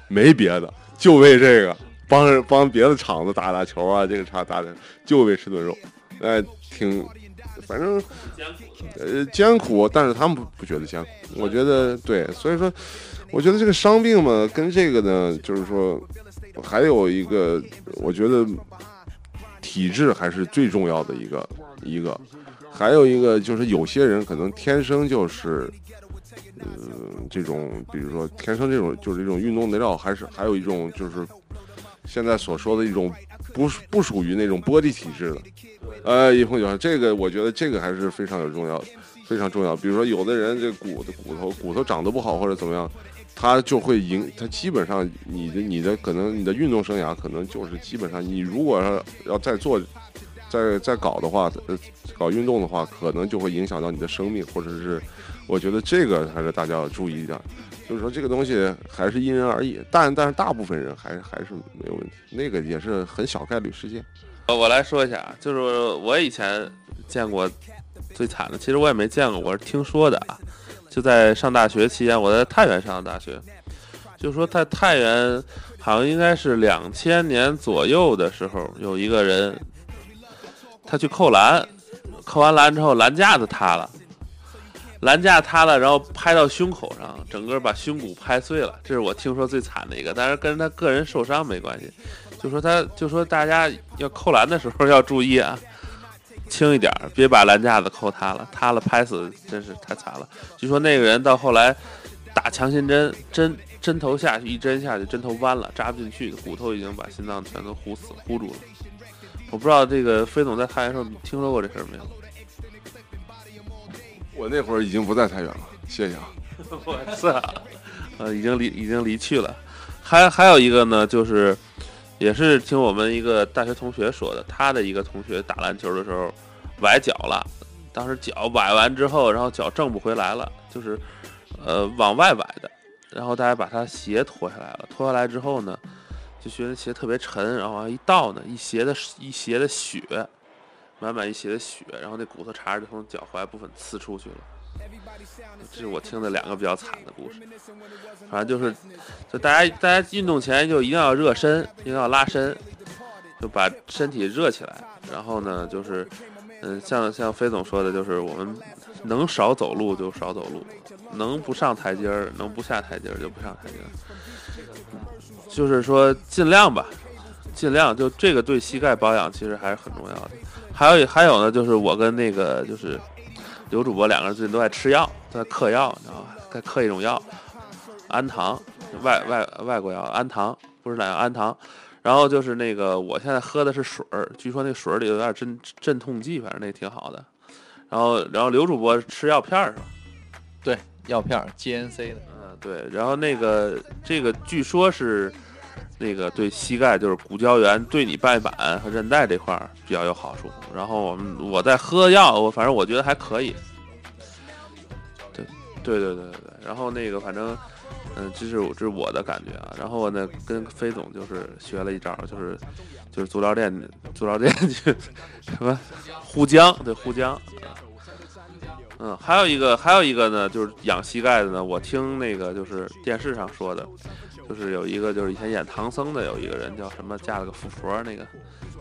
没别的，就为这个帮帮别的厂子打打球啊，这个厂打打就为吃顿肉，哎，挺。反正，呃，艰苦，但是他们不不觉得艰苦。我觉得对，所以说，我觉得这个伤病嘛，跟这个呢，就是说，还有一个，我觉得体质还是最重要的一个一个，还有一个就是有些人可能天生就是，嗯，这种，比如说天生这种就是这种运动内料，还是还有一种就是现在所说的一种不不属于那种玻璃体质的。呃，一碰就这个，我觉得这个还是非常有重要的。非常重要。比如说，有的人这骨的骨头骨头长得不好或者怎么样，他就会影，他基本上你的你的可能你的运动生涯可能就是基本上你如果要要再做再再搞的话，呃，搞运动的话，可能就会影响到你的生命，或者是我觉得这个还是大家要注意一点。就是说这个东西还是因人而异，但但是大部分人还还是没有问题，那个也是很小概率事件。呃我来说一下啊，就是我以前见过最惨的，其实我也没见过，我是听说的啊。就在上大学期间，我在太原上的大学，就说在太原好像应该是两千年左右的时候，有一个人他去扣篮，扣完篮之后篮架子塌了。篮架塌了，然后拍到胸口上，整个把胸骨拍碎了，这是我听说最惨的一个，但是跟他个人受伤没关系。就说他，就说大家要扣篮的时候要注意啊，轻一点，别把篮架子扣塌了，塌了拍死真是太惨了。据说那个人到后来打强心针，针针头下去一针下去，针头弯了，扎不进去，骨头已经把心脏全都糊死糊住了。我不知道这个飞总在太原时候听说过这事儿没有？我那会儿已经不在太原了，谢谢啊。我操，呃，已经离已经离去了。还还有一个呢，就是也是听我们一个大学同学说的，他的一个同学打篮球的时候崴脚了，当时脚崴完之后，然后脚正不回来了，就是呃往外崴的，然后大家把他鞋脱下来了，脱下来之后呢，就觉得鞋特别沉，然后往上一倒呢，一鞋的一鞋的血，满满一鞋的血，然后那骨头茬就从脚踝部分刺出去了。这是我听的两个比较惨的故事。反正就是，就大家大家运动前就一定要热身，一定要拉伸，就把身体热起来。然后呢，就是，嗯，像像飞总说的，就是我们能少走路就少走路，能不上台阶儿，能不下台阶儿就不上台阶儿。就是说尽量吧，尽量就这个对膝盖保养其实还是很重要的。还有还有呢，就是我跟那个就是刘主播两个人最近都在吃药，在嗑药，你知道吧？在嗑一种药，氨糖，外外外国药，氨糖不是奶药，氨糖。然后就是那个，我现在喝的是水儿，据说那水儿里有点镇镇痛剂，反正那挺好的。然后然后刘主播吃药片儿是吧？对，药片儿 GNC 的。嗯，对，然后那个这个据说是那个对膝盖就是骨胶原对你半板和韧带这块比较有好处。然后我们我在喝药，我反正我觉得还可以。对，对对对对对。然后那个反正，嗯，这是我这是我的感觉啊。然后呢，跟飞总就是学了一招，就是就是足疗店足疗店去什么护姜，对护姜。嗯，还有一个，还有一个呢，就是养膝盖的呢。我听那个就是电视上说的，就是有一个就是以前演唐僧的有一个人叫什么，嫁了个富婆，那个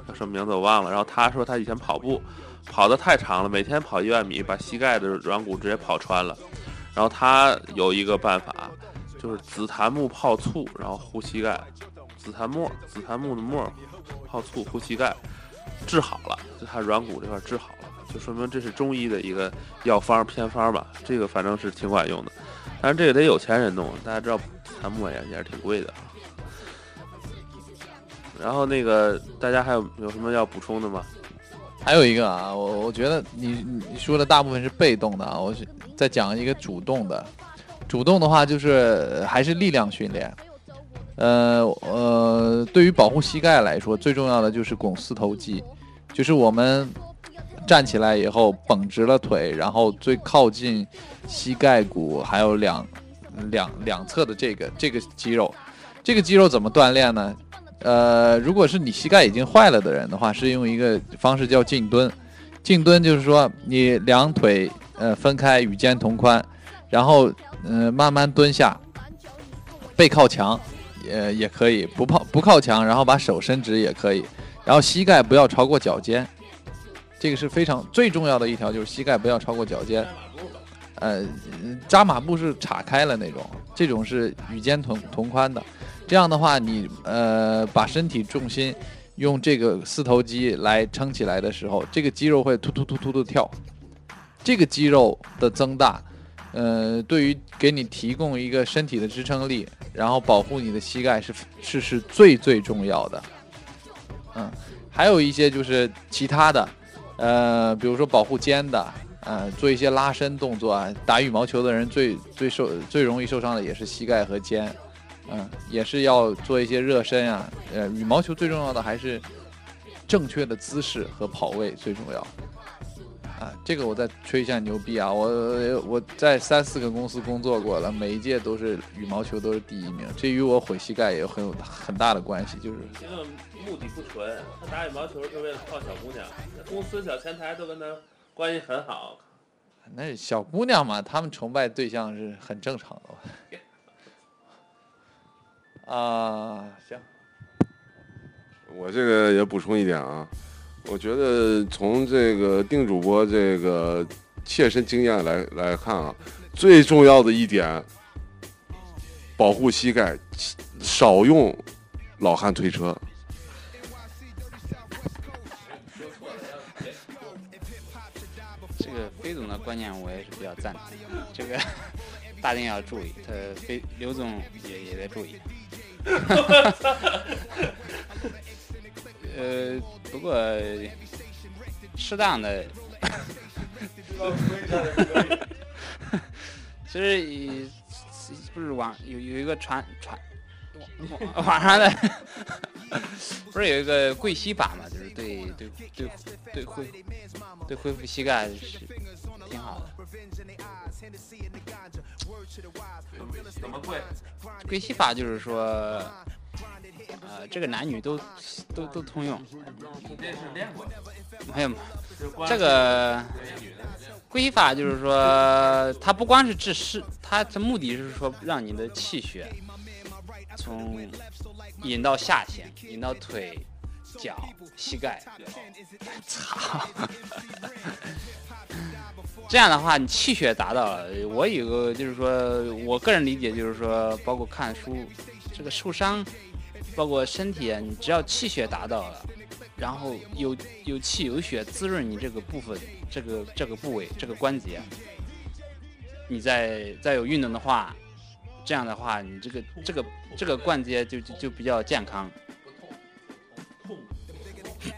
叫什么名字我忘了。然后他说他以前跑步跑得太长了，每天跑一万米，把膝盖的软骨直接跑穿了。然后他有一个办法，就是紫檀木泡醋，然后护膝盖。紫檀木，紫檀木的末泡醋护膝盖，治好了，就他软骨这块治好了。就说明这是中医的一个药方偏方吧，这个反正是挺管用的，但是这个得有钱人弄，大家知道檀木也也是挺贵的。然后那个大家还有有什么要补充的吗？还有一个啊，我我觉得你你说的大部分是被动的啊，我再讲一个主动的。主动的话就是还是力量训练。呃呃，对于保护膝盖来说，最重要的就是拱四头肌，就是我们站起来以后绷直了腿，然后最靠近膝盖骨还有两两两侧的这个这个肌肉，这个肌肉怎么锻炼呢？呃，如果是你膝盖已经坏了的人的话，是用一个方式叫静蹲。静蹲就是说你两腿呃分开，与肩同宽，然后呃慢慢蹲下，背靠墙，也也可以，不靠不靠墙，然后把手伸直也可以，然后膝盖不要超过脚尖，这个是非常最重要的一条，就是膝盖不要超过脚尖。呃，扎马步是岔开了那种，这种是与肩同同宽的。这样的话，你呃把身体重心用这个四头肌来撑起来的时候，这个肌肉会突突突突的跳。这个肌肉的增大，呃，对于给你提供一个身体的支撑力，然后保护你的膝盖是是是最最重要的。嗯，还有一些就是其他的，呃，比如说保护肩的，呃，做一些拉伸动作啊。打羽毛球的人最最受最容易受伤的也是膝盖和肩，嗯，也是要做一些热身啊。呃，羽毛球最重要的还是正确的姿势和跑位最重要。啊，这个我再吹一下牛逼啊！我我在三四个公司工作过了，每一届都是羽毛球都是第一名，这与我毁膝盖也有很有很大的关系，就是目的不纯，他打羽毛球是为了泡小姑娘，那公司小前台都跟他关系很好。那小姑娘嘛，他们崇拜对象是很正常的吧。啊，行，我这个也补充一点啊，我觉得从这个定主播这个切身经验来来看啊，最重要的一点，保护膝盖，少用老汉推车。飞总的观念我也是比较赞同，这个 大家要注意，他飞刘总也也在注意。呃，不过适当的，其实以不是网有有一个传传网 网上的，不是有一个跪膝法嘛，就是对对对对恢对恢复膝盖是挺好的。怎么跪？跪膝法就是说，呃，这个男女都都都通用。你这是练过的？没有，这个跪膝法就是说，它不光是治湿，它的目的是说让你的气血从引到下线，引到腿、脚、膝盖。操！这样的话，你气血达到了。我有个就是说，我个人理解就是说，包括看书，这个受伤，包括身体，你只要气血达到了，然后有有气有血滋润你这个部分，这个这个部位这个关节，你再再有运动的话，这样的话，你这个这个这个关节就就就比较健康。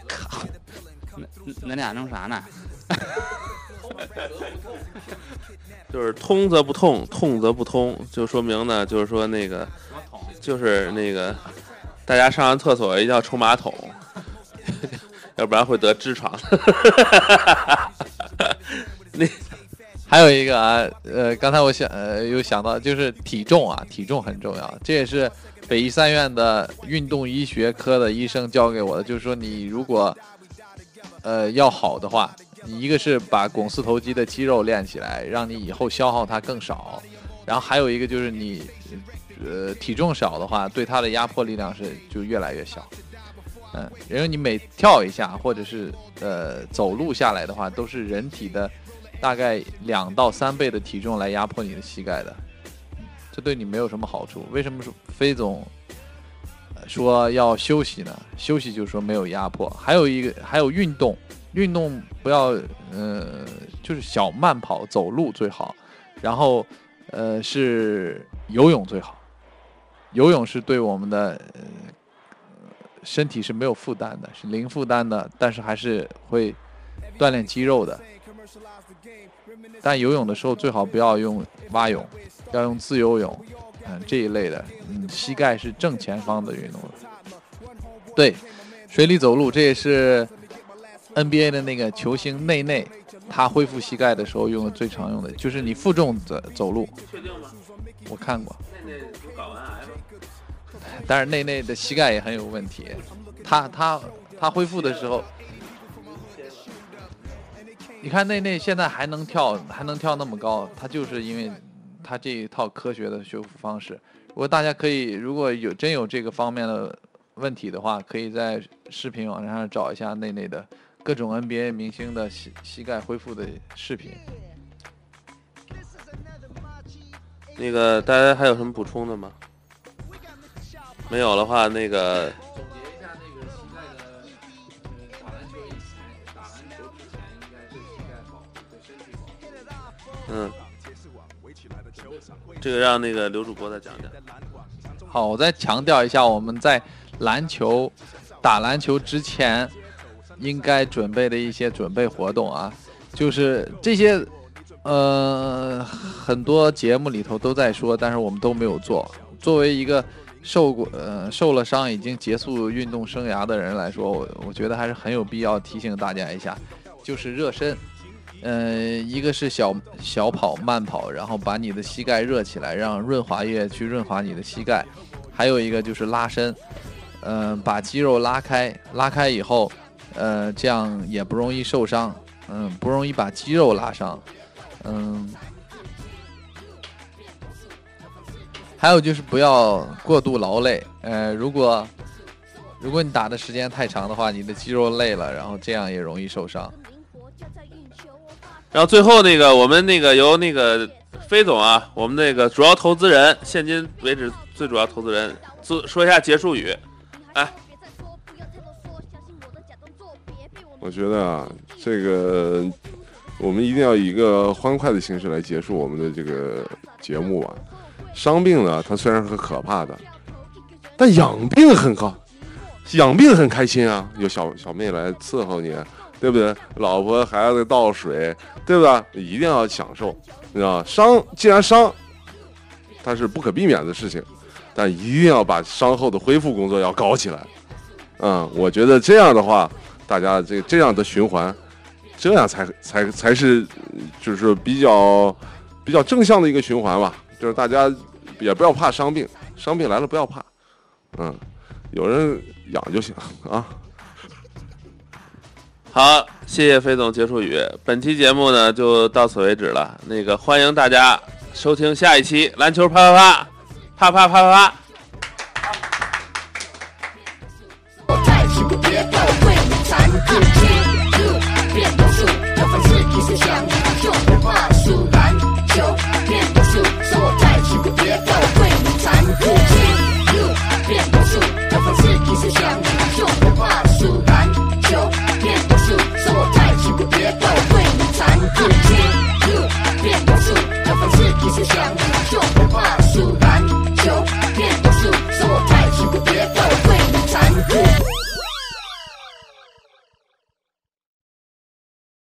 靠，那那俩弄啥呢？就是通则不痛，痛则不通，就说明呢，就是说那个，就是那个，大家上完厕所一定要冲马桶，要不然会得痔疮。那 还有一个啊，呃，刚才我想呃有想到就是体重啊，体重很重要，这也是北医三院的运动医学科的医生教给我的，就是说你如果呃要好的话，你一个是把肱四头肌的肌肉练起来，让你以后消耗它更少，然后还有一个就是你呃体重少的话，对它的压迫力量是就越来越小。嗯，因为你每跳一下或者是呃走路下来的话，都是人体的大概两到三倍的体重来压迫你的膝盖的，这对你没有什么好处。为什么说飞总说要休息呢？休息就是说没有压迫，还有一个还有运动，运动不要呃就是小慢跑、走路最好，然后呃是游泳最好，游泳是对我们的呃身体是没有负担的，是零负担的，但是还是会锻炼肌肉的。但游泳的时候最好不要用蛙泳，要用自由泳，嗯这一类的，嗯膝盖是正前方的运动。对，水里走路这也是 NBA 的那个球星内内，他恢复膝盖的时候用的最常用的，就是你负重的走路。确定吗？我看过，内内不搞完癌了？但是内内的膝盖也很有问题，他他他恢复的时候。你看内内现在还能跳，还能跳那么高，他就是因为他这一套科学的修复方式。如果大家可以，如果有真有这个方面的问题的话，可以在视频网站上找一下内内的各种 NBA 明星的膝膝盖恢复的视频。那个大家还有什么补充的吗？没有的话，那个这个让那个刘主播再讲讲。好，我再强调一下，我们在篮球打篮球之前应该准备的一些准备活动啊。就是这些，呃，很多节目里头都在说，但是我们都没有做。作为一个受过呃受了伤已经结束运动生涯的人来说，我我觉得还是很有必要提醒大家一下，就是热身。呃，一个是小小跑、慢跑，然后把你的膝盖热起来，让润滑液去润滑你的膝盖。还有一个就是拉伸，嗯、把肌肉拉开，拉开以后，呃，这样也不容易受伤，嗯，不容易把肌肉拉伤，嗯。还有就是不要过度劳累，呃，如果如果你打的时间太长的话，你的肌肉累了，然后这样也容易受伤。然后最后那个，我们那个由那个飞总啊，我们那个主要投资人，现今为止最主要投资人，说说一下结束语。我觉得啊，这个我们一定要以一个欢快的形式来结束我们的这个节目啊。伤病呢，它虽然很可怕的，但养病很好，养病很开心啊，有小小妹来伺候你，对不对？老婆孩子倒水，对吧？一定要享受，你知道？伤既然伤，它是不可避免的事情，但一定要把伤后的恢复工作要搞起来。嗯，我觉得这样的话，大家这这样的循环，这样才才才是，就是比较比较正向的一个循环吧。就是大家也不要怕伤病，伤病来了不要怕，嗯，有人养就行啊。好，谢谢飞总结束语。本期节目呢就到此为止了。那个欢迎大家收听下一期篮球啪啪啪，啪啪啪啪啪。再起不跌倒，为你残酷，变魔术，要凡事一思想。